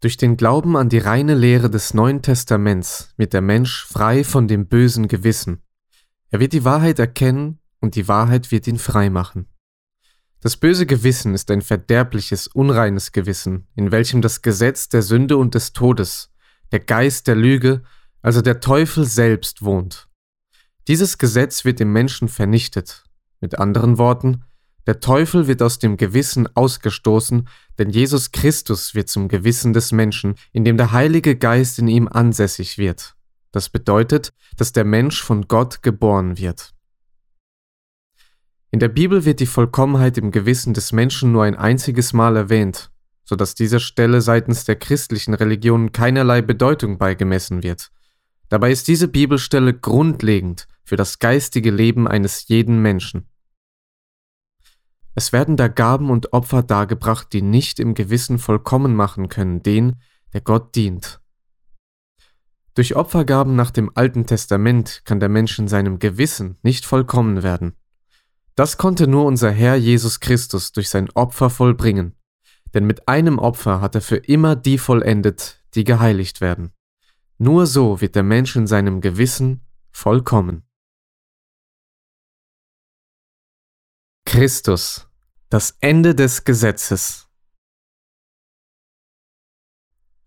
[SPEAKER 2] Durch den Glauben an die reine Lehre des Neuen Testaments wird der Mensch frei von dem bösen Gewissen. Er wird die Wahrheit erkennen und die Wahrheit wird ihn frei machen. Das böse Gewissen ist ein verderbliches, unreines Gewissen, in welchem das Gesetz der Sünde und des Todes, der Geist der Lüge, also der Teufel selbst wohnt. Dieses Gesetz wird im Menschen vernichtet. Mit anderen Worten, der Teufel wird aus dem Gewissen ausgestoßen, denn Jesus Christus wird zum Gewissen des Menschen, indem der Heilige Geist in ihm ansässig wird. Das bedeutet, dass der Mensch von Gott geboren wird. In der Bibel wird die Vollkommenheit im Gewissen des Menschen nur ein einziges Mal erwähnt, so dass dieser Stelle seitens der christlichen Religionen keinerlei Bedeutung beigemessen wird. Dabei ist diese Bibelstelle grundlegend für das geistige Leben eines jeden Menschen. Es werden da Gaben und Opfer dargebracht, die nicht im Gewissen vollkommen machen können, den, der Gott dient. Durch Opfergaben nach dem Alten Testament kann der Mensch in seinem Gewissen nicht vollkommen werden. Das konnte nur unser Herr Jesus Christus durch sein Opfer vollbringen, denn mit einem Opfer hat er für immer die vollendet, die geheiligt werden. Nur so wird der Mensch in seinem Gewissen vollkommen. Christus, das Ende des Gesetzes.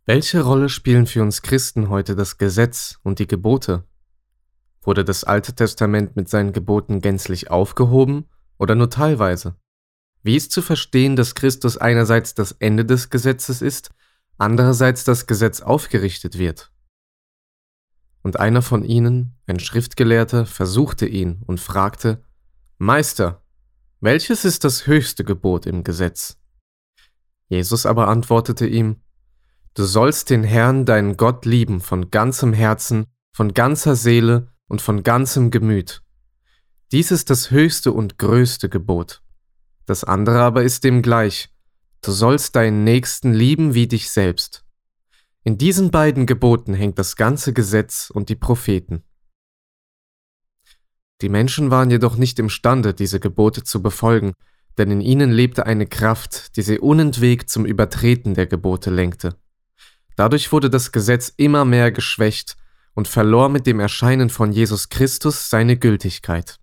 [SPEAKER 2] Welche Rolle spielen für uns Christen heute das Gesetz und die Gebote? Wurde das Alte Testament mit seinen Geboten gänzlich aufgehoben oder nur teilweise? Wie ist zu verstehen, dass Christus einerseits das Ende des Gesetzes ist, andererseits das Gesetz aufgerichtet wird? Und einer von ihnen, ein Schriftgelehrter, versuchte ihn und fragte, Meister, welches ist das höchste Gebot im Gesetz? Jesus aber antwortete ihm, Du sollst den Herrn, deinen Gott, lieben von ganzem Herzen, von ganzer Seele und von ganzem Gemüt. Dies ist das höchste und größte Gebot. Das andere aber ist dem gleich. Du sollst deinen Nächsten lieben wie dich selbst. In diesen beiden Geboten hängt das ganze Gesetz und die Propheten. Die Menschen waren jedoch nicht imstande, diese Gebote zu befolgen, denn in ihnen lebte eine Kraft, die sie unentwegt zum Übertreten der Gebote lenkte. Dadurch wurde das Gesetz immer mehr geschwächt und verlor mit dem Erscheinen von Jesus Christus seine Gültigkeit.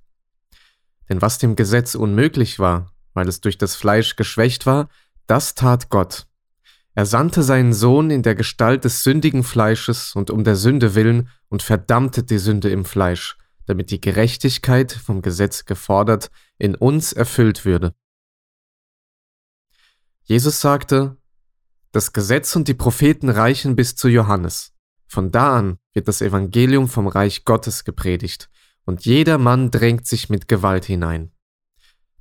[SPEAKER 2] Denn was dem Gesetz unmöglich war, weil es durch das Fleisch geschwächt war, das tat Gott. Er sandte seinen Sohn in der Gestalt des sündigen Fleisches und um der Sünde willen und verdammte die Sünde im Fleisch, damit die Gerechtigkeit vom Gesetz gefordert in uns erfüllt würde. Jesus sagte, das Gesetz und die Propheten reichen bis zu Johannes. Von da an wird das Evangelium vom Reich Gottes gepredigt, und jeder Mann drängt sich mit Gewalt hinein.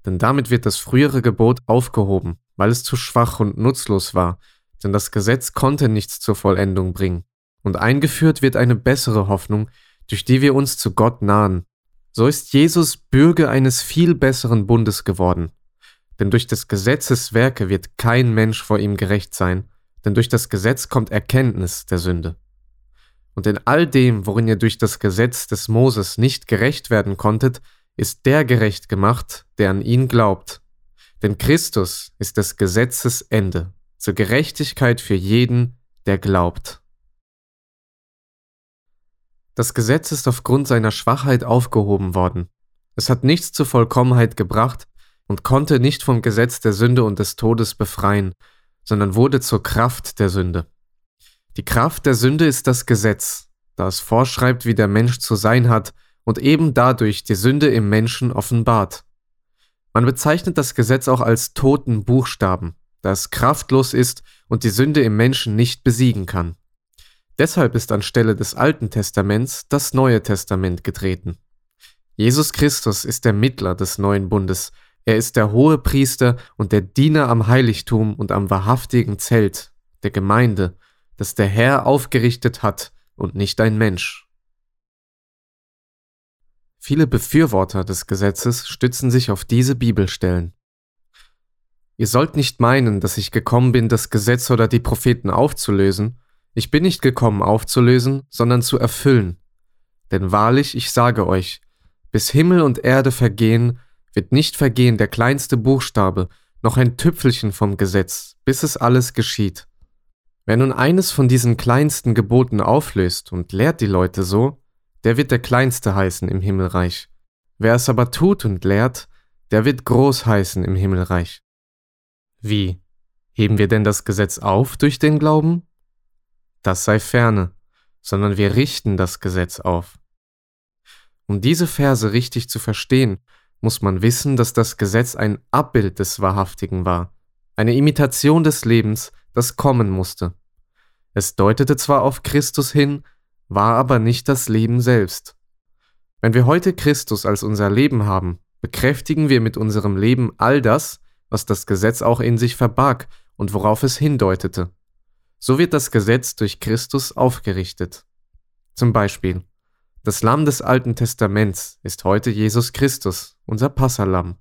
[SPEAKER 2] Denn damit wird das frühere Gebot aufgehoben, weil es zu schwach und nutzlos war, denn das Gesetz konnte nichts zur Vollendung bringen. Und eingeführt wird eine bessere Hoffnung, durch die wir uns zu Gott nahen. So ist Jesus Bürger eines viel besseren Bundes geworden. Denn durch des Gesetzes Werke wird kein Mensch vor ihm gerecht sein, denn durch das Gesetz kommt Erkenntnis der Sünde. Und in all dem, worin ihr durch das Gesetz des Moses nicht gerecht werden konntet, ist der gerecht gemacht, der an ihn glaubt. Denn Christus ist des Gesetzes Ende, zur Gerechtigkeit für jeden, der glaubt. Das Gesetz ist aufgrund seiner Schwachheit aufgehoben worden. Es hat nichts zur Vollkommenheit gebracht und konnte nicht vom Gesetz der Sünde und des Todes befreien, sondern wurde zur Kraft der Sünde. Die Kraft der Sünde ist das Gesetz, da es vorschreibt, wie der Mensch zu sein hat und eben dadurch die Sünde im Menschen offenbart. Man bezeichnet das Gesetz auch als toten Buchstaben, da es kraftlos ist und die Sünde im Menschen nicht besiegen kann. Deshalb ist anstelle des Alten Testaments das Neue Testament getreten. Jesus Christus ist der Mittler des neuen Bundes, er ist der hohe Priester und der Diener am Heiligtum und am wahrhaftigen Zelt, der Gemeinde, das der Herr aufgerichtet hat und nicht ein Mensch. Viele Befürworter des Gesetzes stützen sich auf diese Bibelstellen. Ihr sollt nicht meinen, dass ich gekommen bin, das Gesetz oder die Propheten aufzulösen. Ich bin nicht gekommen aufzulösen, sondern zu erfüllen. Denn wahrlich, ich sage euch, bis Himmel und Erde vergehen, wird nicht vergehen der kleinste Buchstabe, noch ein Tüpfelchen vom Gesetz, bis es alles geschieht. Wer nun eines von diesen kleinsten Geboten auflöst und lehrt die Leute so, der wird der Kleinste heißen im Himmelreich. Wer es aber tut und lehrt, der wird groß heißen im Himmelreich. Wie? Heben wir denn das Gesetz auf durch den Glauben? Das sei ferne, sondern wir richten das Gesetz auf. Um diese Verse richtig zu verstehen, muss man wissen, dass das Gesetz ein Abbild des Wahrhaftigen war, eine Imitation des Lebens, das kommen musste. Es deutete zwar auf Christus hin, war aber nicht das Leben selbst. Wenn wir heute Christus als unser Leben haben, bekräftigen wir mit unserem Leben all das, was das Gesetz auch in sich verbarg und worauf es hindeutete. So wird das Gesetz durch Christus aufgerichtet. Zum Beispiel, das Lamm des Alten Testaments ist heute Jesus Christus, unser Passalam.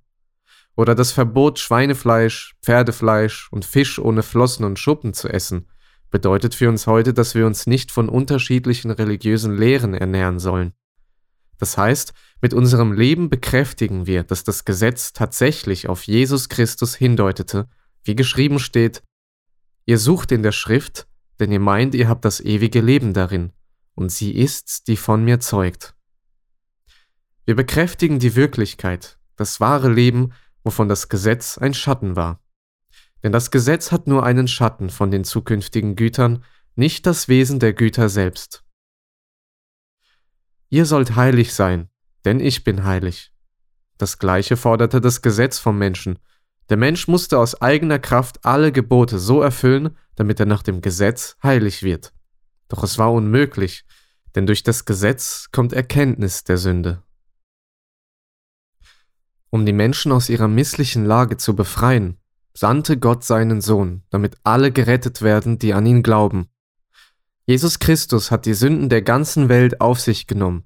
[SPEAKER 2] Oder das Verbot, Schweinefleisch, Pferdefleisch und Fisch ohne Flossen und Schuppen zu essen, bedeutet für uns heute, dass wir uns nicht von unterschiedlichen religiösen Lehren ernähren sollen. Das heißt, mit unserem Leben bekräftigen wir, dass das Gesetz tatsächlich auf Jesus Christus hindeutete, wie geschrieben steht, Ihr sucht in der Schrift, denn ihr meint, ihr habt das ewige Leben darin, und sie ist's, die von mir zeugt. Wir bekräftigen die Wirklichkeit, das wahre Leben, wovon das Gesetz ein Schatten war. Denn das Gesetz hat nur einen Schatten von den zukünftigen Gütern, nicht das Wesen der Güter selbst. Ihr sollt heilig sein, denn ich bin heilig. Das gleiche forderte das Gesetz vom Menschen. Der Mensch musste aus eigener Kraft alle Gebote so erfüllen, damit er nach dem Gesetz heilig wird. Doch es war unmöglich, denn durch das Gesetz kommt Erkenntnis der Sünde. Um die Menschen aus ihrer misslichen Lage zu befreien, sandte Gott seinen Sohn, damit alle gerettet werden, die an ihn glauben. Jesus Christus hat die Sünden der ganzen Welt auf sich genommen.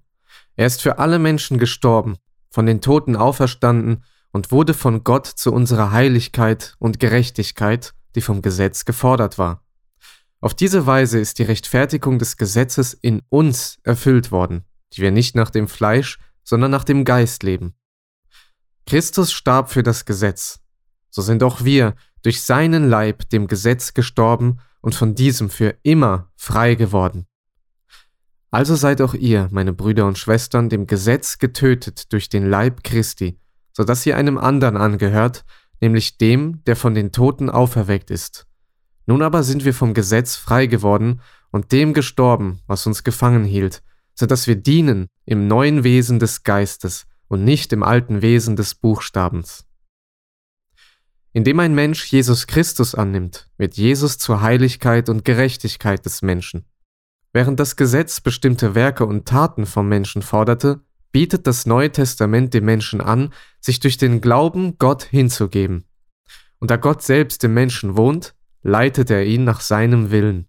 [SPEAKER 2] Er ist für alle Menschen gestorben, von den Toten auferstanden und wurde von Gott zu unserer Heiligkeit und Gerechtigkeit, die vom Gesetz gefordert war. Auf diese Weise ist die Rechtfertigung des Gesetzes in uns erfüllt worden, die wir nicht nach dem Fleisch, sondern nach dem Geist leben. Christus starb für das Gesetz, so sind auch wir durch seinen Leib dem Gesetz gestorben und von diesem für immer frei geworden. Also seid auch ihr, meine Brüder und Schwestern, dem Gesetz getötet durch den Leib Christi, so dass ihr einem anderen angehört, nämlich dem, der von den Toten auferweckt ist. Nun aber sind wir vom Gesetz frei geworden und dem gestorben, was uns gefangen hielt, so dass wir dienen im neuen Wesen des Geistes und nicht im alten Wesen des Buchstabens. Indem ein Mensch Jesus Christus annimmt, wird Jesus zur Heiligkeit und Gerechtigkeit des Menschen. Während das Gesetz bestimmte Werke und Taten vom Menschen forderte, bietet das Neue Testament dem Menschen an, sich durch den Glauben Gott hinzugeben. Und da Gott selbst im Menschen wohnt, leitet er ihn nach seinem Willen.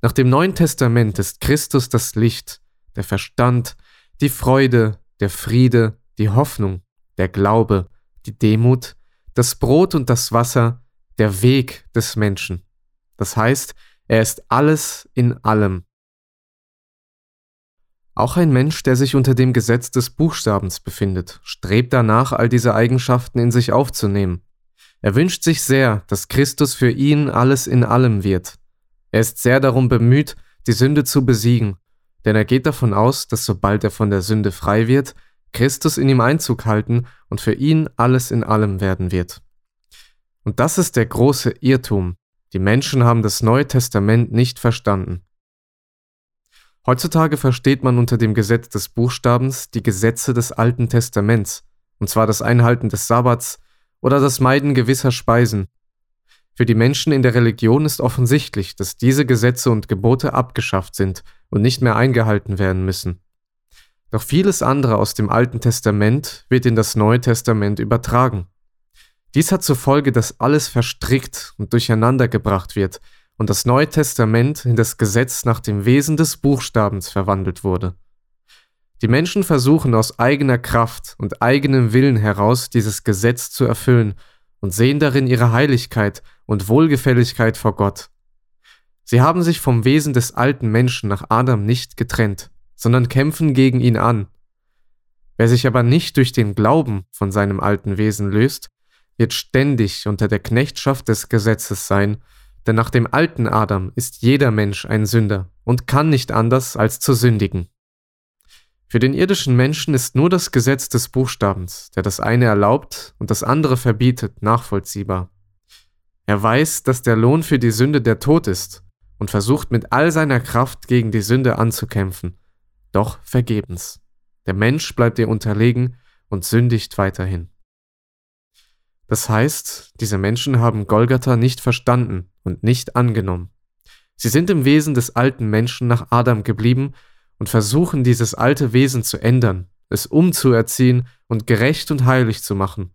[SPEAKER 2] Nach dem Neuen Testament ist Christus das Licht, der Verstand, die Freude, der Friede, die Hoffnung, der Glaube, die Demut, das Brot und das Wasser der Weg des Menschen. Das heißt, er ist alles in allem. Auch ein Mensch, der sich unter dem Gesetz des Buchstabens befindet, strebt danach, all diese Eigenschaften in sich aufzunehmen. Er wünscht sich sehr, dass Christus für ihn alles in allem wird. Er ist sehr darum bemüht, die Sünde zu besiegen, denn er geht davon aus, dass sobald er von der Sünde frei wird, Christus in ihm Einzug halten und für ihn alles in allem werden wird. Und das ist der große Irrtum. Die Menschen haben das Neue Testament nicht verstanden. Heutzutage versteht man unter dem Gesetz des Buchstabens die Gesetze des Alten Testaments, und zwar das Einhalten des Sabbats oder das Meiden gewisser Speisen. Für die Menschen in der Religion ist offensichtlich, dass diese Gesetze und Gebote abgeschafft sind und nicht mehr eingehalten werden müssen. Doch vieles andere aus dem Alten Testament wird in das Neue Testament übertragen. Dies hat zur Folge, dass alles verstrickt und durcheinander gebracht wird und das Neue Testament in das Gesetz nach dem Wesen des Buchstabens verwandelt wurde. Die Menschen versuchen aus eigener Kraft und eigenem Willen heraus dieses Gesetz zu erfüllen und sehen darin ihre Heiligkeit und Wohlgefälligkeit vor Gott. Sie haben sich vom Wesen des alten Menschen nach Adam nicht getrennt sondern kämpfen gegen ihn an. Wer sich aber nicht durch den Glauben von seinem alten Wesen löst, wird ständig unter der Knechtschaft des Gesetzes sein, denn nach dem alten Adam ist jeder Mensch ein Sünder und kann nicht anders als zu sündigen. Für den irdischen Menschen ist nur das Gesetz des Buchstabens, der das eine erlaubt und das andere verbietet, nachvollziehbar. Er weiß, dass der Lohn für die Sünde der Tod ist und versucht mit all seiner Kraft gegen die Sünde anzukämpfen, doch vergebens. Der Mensch bleibt ihr unterlegen und sündigt weiterhin. Das heißt, diese Menschen haben Golgatha nicht verstanden und nicht angenommen. Sie sind im Wesen des alten Menschen nach Adam geblieben und versuchen dieses alte Wesen zu ändern, es umzuerziehen und gerecht und heilig zu machen.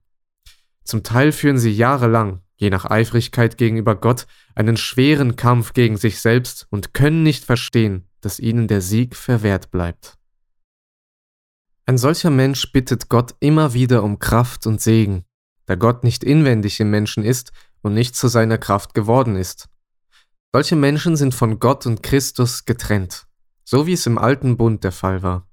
[SPEAKER 2] Zum Teil führen sie jahrelang, je nach Eifrigkeit gegenüber Gott, einen schweren Kampf gegen sich selbst und können nicht verstehen, dass ihnen der Sieg verwehrt bleibt. Ein solcher Mensch bittet Gott immer wieder um Kraft und Segen, da Gott nicht inwendig im Menschen ist und nicht zu seiner Kraft geworden ist. Solche Menschen sind von Gott und Christus getrennt, so wie es im alten Bund der Fall war.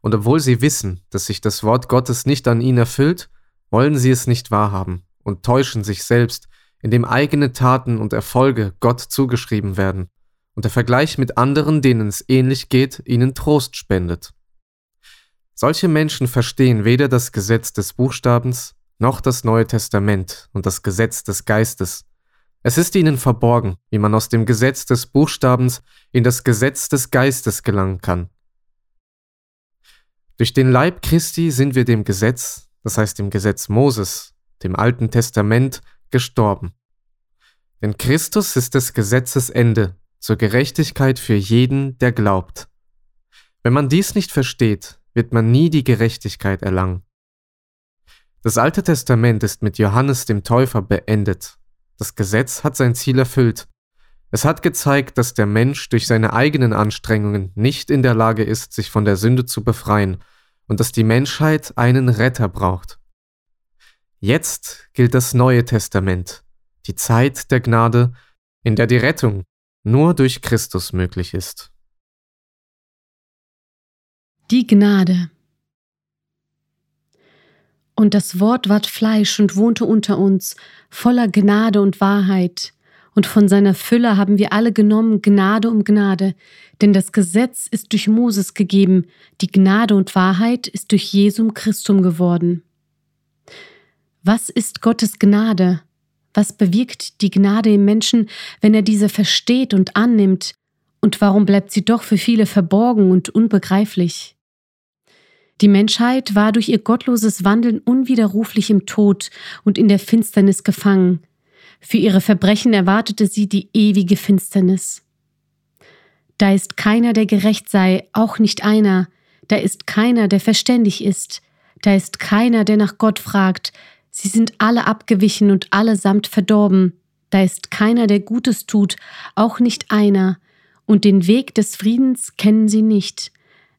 [SPEAKER 2] Und obwohl sie wissen, dass sich das Wort Gottes nicht an ihnen erfüllt, wollen sie es nicht wahrhaben und täuschen sich selbst, indem eigene Taten und Erfolge Gott zugeschrieben werden und der Vergleich mit anderen, denen es ähnlich geht, ihnen Trost spendet. Solche Menschen verstehen weder das Gesetz des Buchstabens noch das Neue Testament und das Gesetz des Geistes. Es ist ihnen verborgen, wie man aus dem Gesetz des Buchstabens in das Gesetz des Geistes gelangen kann. Durch den Leib Christi sind wir dem Gesetz, das heißt dem Gesetz Moses, dem Alten Testament, gestorben. Denn Christus ist des Gesetzes Ende zur Gerechtigkeit für jeden, der glaubt. Wenn man dies nicht versteht, wird man nie die Gerechtigkeit erlangen. Das Alte Testament ist mit Johannes dem Täufer beendet. Das Gesetz hat sein Ziel erfüllt. Es hat gezeigt, dass der Mensch durch seine eigenen Anstrengungen nicht in der Lage ist, sich von der Sünde zu befreien und dass die Menschheit einen Retter braucht. Jetzt gilt das Neue Testament, die Zeit der Gnade, in der die Rettung nur durch Christus möglich ist.
[SPEAKER 1] Die Gnade. Und das Wort ward Fleisch und wohnte unter uns, voller Gnade und Wahrheit. Und von seiner Fülle haben wir alle genommen, Gnade um Gnade. Denn das Gesetz ist durch Moses gegeben, die Gnade und Wahrheit ist durch Jesum Christum geworden. Was ist Gottes Gnade? Was bewirkt die Gnade im Menschen, wenn er diese versteht und annimmt? Und warum bleibt sie doch für viele verborgen und unbegreiflich? Die Menschheit war durch ihr gottloses Wandeln unwiderruflich im Tod und in der Finsternis gefangen. Für ihre Verbrechen erwartete sie die ewige Finsternis. Da ist keiner, der gerecht sei, auch nicht einer, da ist keiner, der verständig ist, da ist keiner, der nach Gott fragt, sie sind alle abgewichen und allesamt verdorben, da ist keiner, der Gutes tut, auch nicht einer, und den Weg des Friedens kennen sie nicht.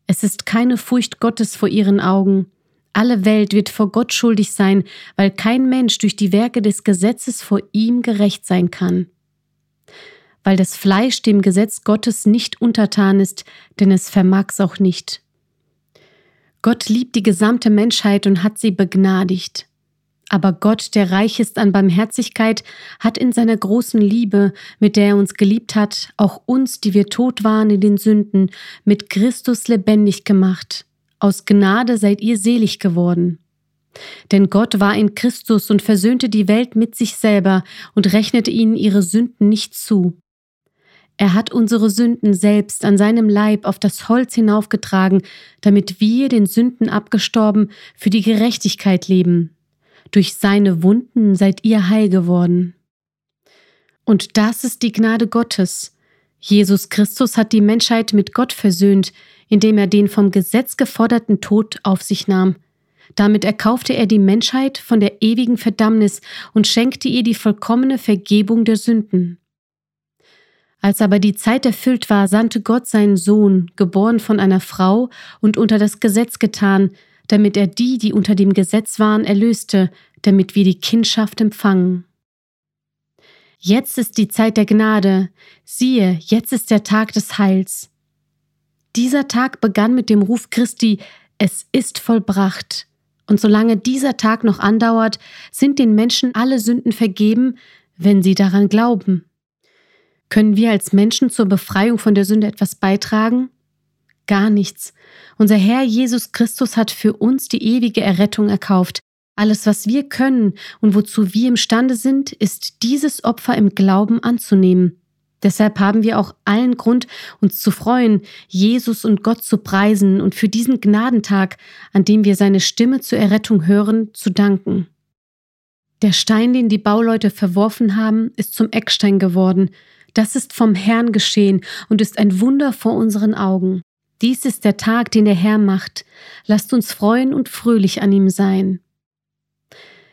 [SPEAKER 1] Es ist keine Furcht Gottes vor ihren Augen. Alle Welt wird vor Gott schuldig sein, weil kein Mensch durch die Werke des Gesetzes vor ihm gerecht sein kann. Weil das Fleisch dem Gesetz Gottes nicht untertan ist, denn es vermag's auch nicht. Gott liebt die gesamte Menschheit und hat sie begnadigt. Aber Gott, der reich ist an Barmherzigkeit, hat in seiner großen Liebe, mit der er uns geliebt hat, auch uns, die wir tot waren in den Sünden, mit Christus lebendig gemacht. Aus Gnade seid ihr selig geworden. Denn Gott war in Christus und versöhnte die Welt mit sich selber und rechnete ihnen ihre Sünden nicht zu. Er hat unsere Sünden selbst an seinem Leib auf das Holz hinaufgetragen, damit wir, den Sünden abgestorben, für die Gerechtigkeit leben. Durch seine Wunden seid ihr heil geworden. Und das ist die Gnade Gottes. Jesus Christus hat die Menschheit mit Gott versöhnt, indem er den vom Gesetz geforderten Tod auf sich nahm. Damit erkaufte er die Menschheit von der ewigen Verdammnis und schenkte ihr die vollkommene Vergebung der Sünden. Als aber die Zeit erfüllt war, sandte Gott seinen Sohn, geboren von einer Frau und unter das Gesetz getan, damit er die, die unter dem Gesetz waren, erlöste, damit wir die Kindschaft empfangen. Jetzt ist die Zeit der Gnade, siehe, jetzt ist der Tag des Heils. Dieser Tag begann mit dem Ruf Christi, es ist vollbracht. Und solange dieser Tag noch andauert, sind den Menschen alle Sünden vergeben, wenn sie daran glauben. Können wir als Menschen zur Befreiung von der Sünde etwas beitragen? Gar nichts. Unser Herr Jesus Christus hat für uns die ewige Errettung erkauft. Alles, was wir können und wozu wir imstande sind, ist dieses Opfer im Glauben anzunehmen. Deshalb haben wir auch allen Grund, uns zu freuen, Jesus und Gott zu preisen und für diesen Gnadentag, an dem wir seine Stimme zur Errettung hören, zu danken. Der Stein, den die Bauleute verworfen haben, ist zum Eckstein geworden. Das ist vom Herrn geschehen und ist ein Wunder vor unseren Augen. Dies ist der Tag, den der Herr macht. Lasst uns freuen und fröhlich an ihm sein.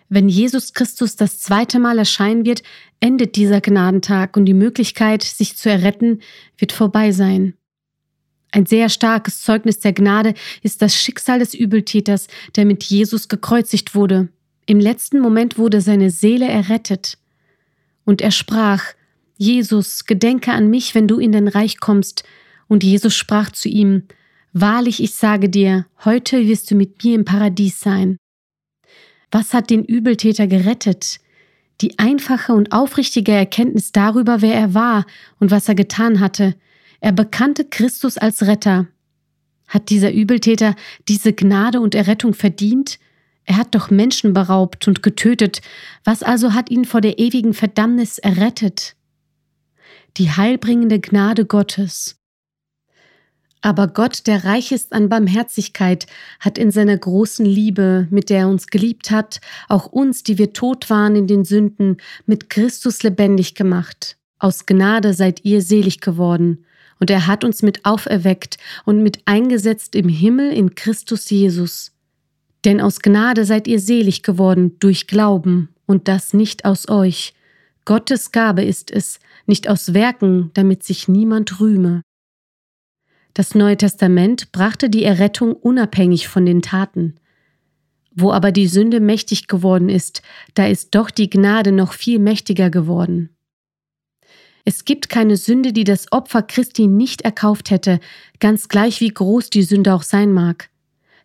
[SPEAKER 1] Wenn Jesus Christus das zweite Mal erscheinen wird, endet dieser Gnadentag und die Möglichkeit, sich zu erretten, wird vorbei sein. Ein sehr starkes Zeugnis der Gnade ist das Schicksal des Übeltäters, der mit Jesus gekreuzigt wurde. Im letzten Moment wurde seine Seele errettet. Und er sprach, Jesus, gedenke an mich, wenn du in dein Reich kommst. Und Jesus sprach zu ihm, Wahrlich, ich sage dir, heute wirst du mit mir im Paradies sein. Was hat den Übeltäter gerettet? Die einfache und aufrichtige Erkenntnis darüber, wer er war und was er getan hatte. Er bekannte Christus als Retter. Hat dieser Übeltäter diese Gnade und Errettung verdient? Er hat doch Menschen beraubt und getötet. Was also hat ihn vor der ewigen Verdammnis errettet? Die heilbringende Gnade Gottes. Aber Gott, der reich ist an Barmherzigkeit, hat in seiner großen Liebe, mit der er uns geliebt hat, auch uns, die wir tot waren in den Sünden, mit Christus lebendig gemacht. Aus Gnade seid ihr selig geworden. Und er hat uns mit auferweckt und mit eingesetzt im Himmel in Christus Jesus. Denn aus Gnade seid ihr selig geworden durch Glauben, und das nicht aus euch. Gottes Gabe ist es, nicht aus Werken, damit sich niemand rühme. Das Neue Testament brachte die Errettung unabhängig von den Taten. Wo aber die Sünde mächtig geworden ist, da ist doch die Gnade noch viel mächtiger geworden. Es gibt keine Sünde, die das Opfer Christi nicht erkauft hätte, ganz gleich wie groß die Sünde auch sein mag.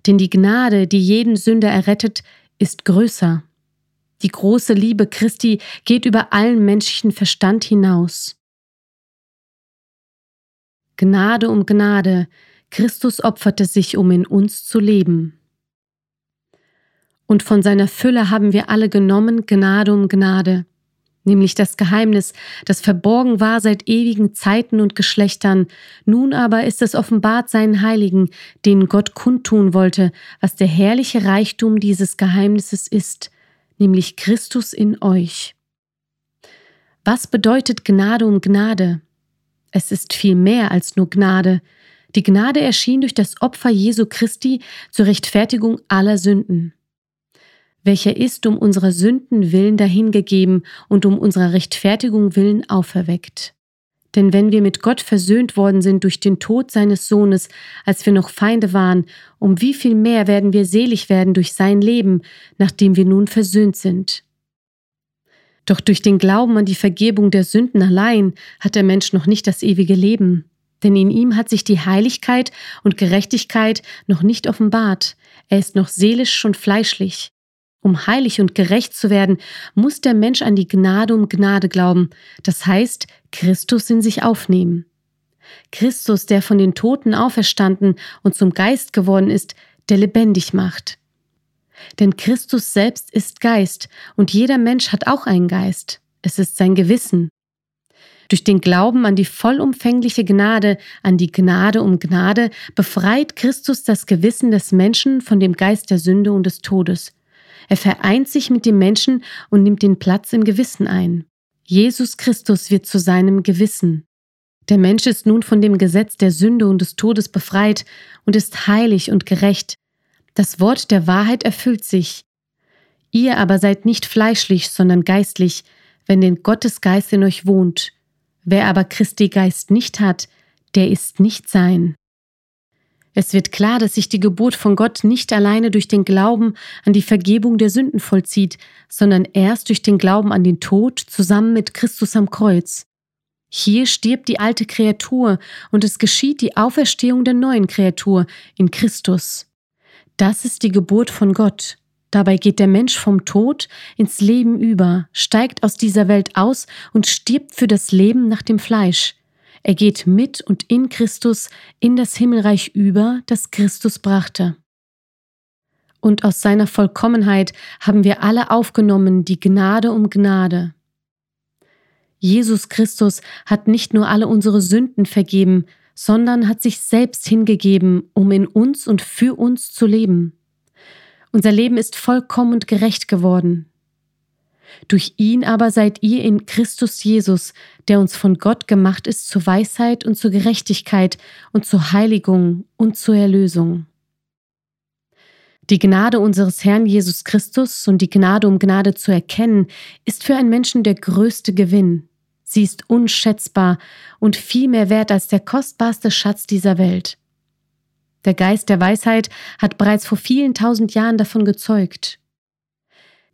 [SPEAKER 1] Denn die Gnade, die jeden Sünder errettet, ist größer. Die große Liebe Christi geht über allen menschlichen Verstand hinaus. Gnade um Gnade, Christus opferte sich, um in uns zu leben. Und von seiner Fülle haben wir alle genommen, Gnade um Gnade, nämlich das Geheimnis, das verborgen war seit ewigen Zeiten und Geschlechtern, nun aber ist es offenbart seinen Heiligen, denen Gott kundtun wollte, was der herrliche Reichtum dieses Geheimnisses ist, nämlich Christus in euch. Was bedeutet Gnade um Gnade? Es ist viel mehr als nur Gnade. Die Gnade erschien durch das Opfer Jesu Christi zur Rechtfertigung aller Sünden, welcher ist um unserer Sünden willen dahingegeben und um unserer Rechtfertigung willen auferweckt. Denn wenn wir mit Gott versöhnt worden sind durch den Tod seines Sohnes, als wir noch Feinde waren, um wie viel mehr werden wir selig werden durch sein Leben, nachdem wir nun versöhnt sind. Doch durch den Glauben an die Vergebung der Sünden allein hat der Mensch noch nicht das ewige Leben. Denn in ihm hat sich die Heiligkeit und Gerechtigkeit noch nicht offenbart. Er ist noch seelisch und fleischlich. Um heilig und gerecht zu werden, muss der Mensch an die Gnade um Gnade glauben, das heißt Christus in sich aufnehmen. Christus, der von den Toten auferstanden und zum Geist geworden ist, der lebendig macht. Denn Christus selbst ist Geist und jeder Mensch hat auch einen Geist. Es ist sein Gewissen. Durch den Glauben an die vollumfängliche Gnade, an die Gnade um Gnade, befreit Christus das Gewissen des Menschen von dem Geist der Sünde und des Todes. Er vereint sich mit dem Menschen und nimmt den Platz im Gewissen ein. Jesus Christus wird zu seinem Gewissen. Der Mensch ist nun von dem Gesetz der Sünde und des Todes befreit und ist heilig und gerecht, das Wort der Wahrheit erfüllt sich. Ihr aber seid nicht fleischlich, sondern geistlich, wenn denn Gottes Geist in euch wohnt. Wer aber Christi Geist nicht hat, der ist nicht sein. Es wird klar, dass sich die Geburt von Gott nicht alleine durch den Glauben an die Vergebung der Sünden vollzieht, sondern erst durch den Glauben an den Tod zusammen mit Christus am Kreuz. Hier stirbt die alte Kreatur und es geschieht die Auferstehung der neuen Kreatur in Christus. Das ist die Geburt von Gott. Dabei geht der Mensch vom Tod ins Leben über, steigt aus dieser Welt aus und stirbt für das Leben nach dem Fleisch. Er geht mit und in Christus in das Himmelreich über, das Christus brachte. Und aus seiner Vollkommenheit haben wir alle aufgenommen die Gnade um Gnade. Jesus Christus hat nicht nur alle unsere Sünden vergeben, sondern hat sich selbst hingegeben, um in uns und für uns zu leben. Unser Leben ist vollkommen und gerecht geworden. Durch ihn aber seid ihr in Christus Jesus, der uns von Gott gemacht ist zur Weisheit und zur Gerechtigkeit und zur Heiligung und zur Erlösung. Die Gnade unseres Herrn Jesus Christus und die Gnade, um Gnade zu erkennen, ist für einen Menschen der größte Gewinn. Sie ist unschätzbar und viel mehr wert als der kostbarste Schatz dieser Welt. Der Geist der Weisheit hat bereits vor vielen tausend Jahren davon gezeugt.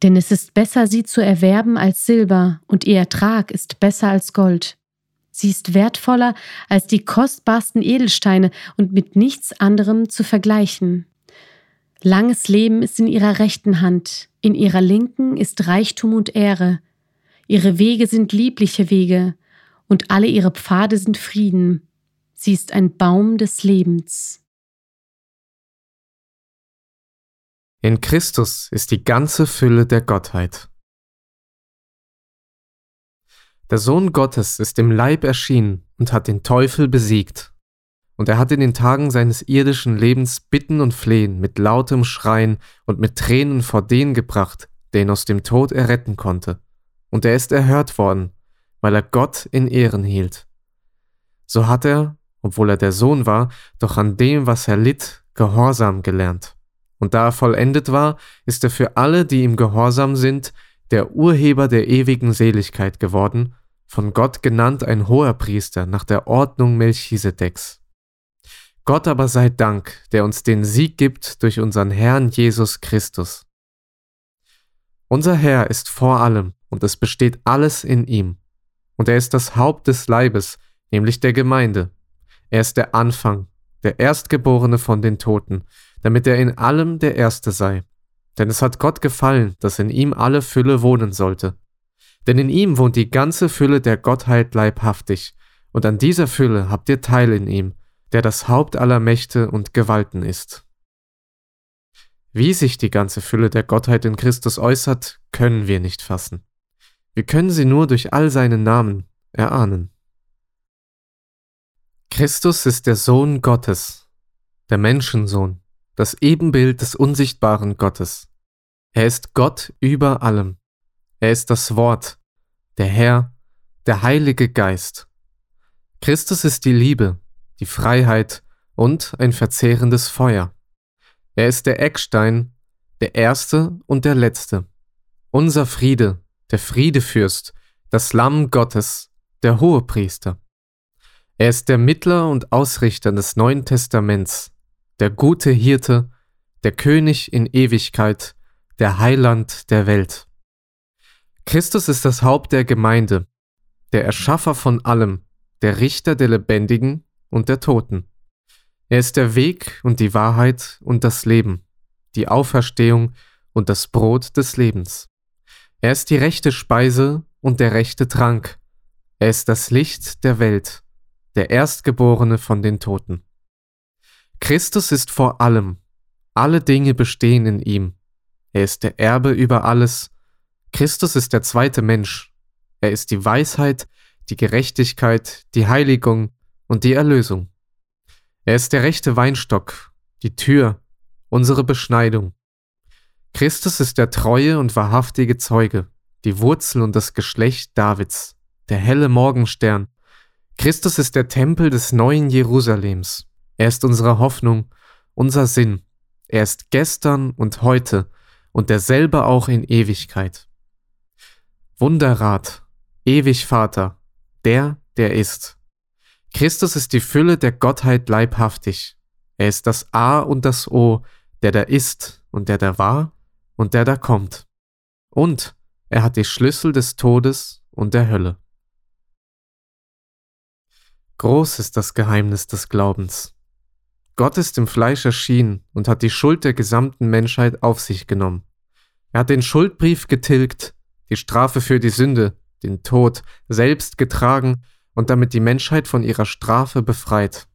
[SPEAKER 1] Denn es ist besser, sie zu erwerben als Silber, und ihr Ertrag ist besser als Gold. Sie ist wertvoller als die kostbarsten Edelsteine und mit nichts anderem zu vergleichen. Langes Leben ist in ihrer rechten Hand, in ihrer linken ist Reichtum und Ehre. Ihre Wege sind liebliche Wege, und alle ihre Pfade sind Frieden. Sie ist ein Baum des Lebens.
[SPEAKER 2] In Christus ist die ganze Fülle der Gottheit. Der Sohn Gottes ist im Leib erschienen und hat den Teufel besiegt und er hat in den Tagen seines irdischen Lebens Bitten und Flehen mit lautem Schreien und mit Tränen vor den gebracht, der ihn aus dem Tod erretten konnte. Und er ist erhört worden, weil er Gott in Ehren hielt. So hat er, obwohl er der Sohn war, doch an dem, was er litt, Gehorsam gelernt. Und da er vollendet war, ist er für alle, die ihm gehorsam sind, der Urheber der ewigen Seligkeit geworden, von Gott genannt ein hoher Priester nach der Ordnung Melchisedeks. Gott aber sei Dank, der uns den Sieg gibt durch unseren Herrn Jesus Christus. Unser Herr ist vor allem und es besteht alles in ihm. Und er ist das Haupt des Leibes, nämlich der Gemeinde. Er ist der Anfang, der Erstgeborene von den Toten, damit er in allem der Erste sei. Denn es hat Gott gefallen, dass in ihm alle Fülle wohnen sollte. Denn in ihm wohnt die ganze Fülle der Gottheit leibhaftig, und an dieser Fülle habt ihr Teil in ihm, der das Haupt aller Mächte und Gewalten ist. Wie sich die ganze Fülle der Gottheit in Christus äußert, können wir nicht fassen. Wir können sie nur durch all seine Namen erahnen. Christus ist der Sohn Gottes, der Menschensohn, das Ebenbild des unsichtbaren Gottes. Er ist Gott über allem. Er ist das Wort, der Herr, der Heilige Geist. Christus ist die Liebe, die Freiheit und ein verzehrendes Feuer. Er ist der Eckstein, der Erste und der Letzte. Unser Friede, der Friedefürst, das Lamm Gottes, der Hohepriester. Er ist der Mittler und Ausrichter des Neuen Testaments, der gute Hirte, der König in Ewigkeit, der Heiland der Welt. Christus ist das Haupt der Gemeinde, der Erschaffer von allem, der Richter der Lebendigen und der Toten. Er ist der Weg und die Wahrheit und das Leben, die Auferstehung und das Brot des Lebens. Er ist die rechte Speise und der rechte Trank. Er ist das Licht der Welt, der Erstgeborene von den Toten. Christus ist vor allem. Alle Dinge bestehen in ihm. Er ist der Erbe über alles. Christus ist der zweite Mensch. Er ist die Weisheit, die Gerechtigkeit, die Heiligung, und die Erlösung. Er ist der rechte Weinstock, die Tür, unsere Beschneidung. Christus ist der treue und wahrhaftige Zeuge, die Wurzel und das Geschlecht Davids, der helle Morgenstern. Christus ist der Tempel des neuen Jerusalems. Er ist unsere Hoffnung, unser Sinn. Er ist gestern und heute und derselbe auch in Ewigkeit. Wunderrat, ewig Vater, der, der ist. Christus ist die Fülle der Gottheit leibhaftig. Er ist das A und das O, der da ist und der da war und der da kommt. Und er hat die Schlüssel des Todes und der Hölle. Groß ist das Geheimnis des Glaubens. Gott ist im Fleisch erschienen und hat die Schuld der gesamten Menschheit auf sich genommen. Er hat den Schuldbrief getilgt, die Strafe für die Sünde, den Tod selbst getragen und damit die Menschheit von ihrer Strafe befreit.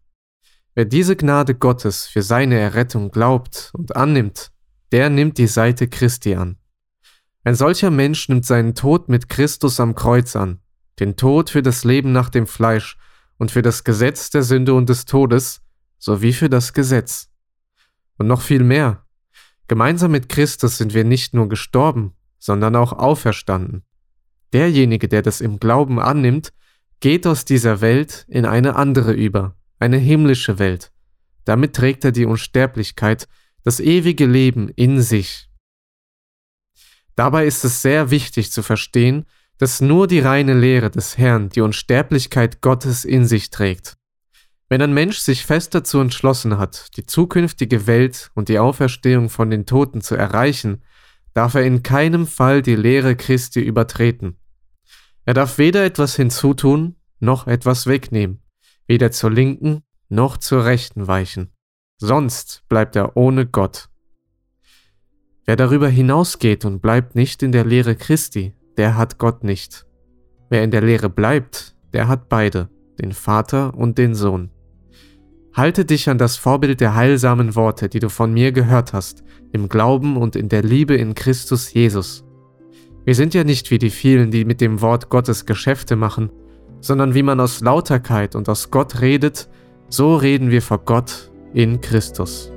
[SPEAKER 2] Wer diese Gnade Gottes für seine Errettung glaubt und annimmt, der nimmt die Seite Christi an. Ein solcher Mensch nimmt seinen Tod mit Christus am Kreuz an, den Tod für das Leben nach dem Fleisch und für das Gesetz der Sünde und des Todes, sowie für das Gesetz. Und noch viel mehr. Gemeinsam mit Christus sind wir nicht nur gestorben, sondern auch auferstanden. Derjenige, der das im Glauben annimmt, geht aus dieser Welt in eine andere über, eine himmlische Welt. Damit trägt er die Unsterblichkeit, das ewige Leben in sich. Dabei ist es sehr wichtig zu verstehen, dass nur die reine Lehre des Herrn die Unsterblichkeit Gottes in sich trägt. Wenn ein Mensch sich fest dazu entschlossen hat, die zukünftige Welt und die Auferstehung von den Toten zu erreichen, darf er in keinem Fall die Lehre Christi übertreten. Er darf weder etwas hinzutun noch etwas wegnehmen, weder zur linken noch zur rechten weichen. Sonst bleibt er ohne Gott. Wer darüber hinausgeht und bleibt nicht in der Lehre Christi, der hat Gott nicht. Wer in der Lehre bleibt, der hat beide, den Vater und den Sohn. Halte dich an das Vorbild der heilsamen Worte, die du von mir gehört hast, im Glauben und in der Liebe in Christus Jesus. Wir sind ja nicht wie die vielen, die mit dem Wort Gottes Geschäfte machen, sondern wie man aus Lauterkeit und aus Gott redet, so reden wir vor Gott in Christus.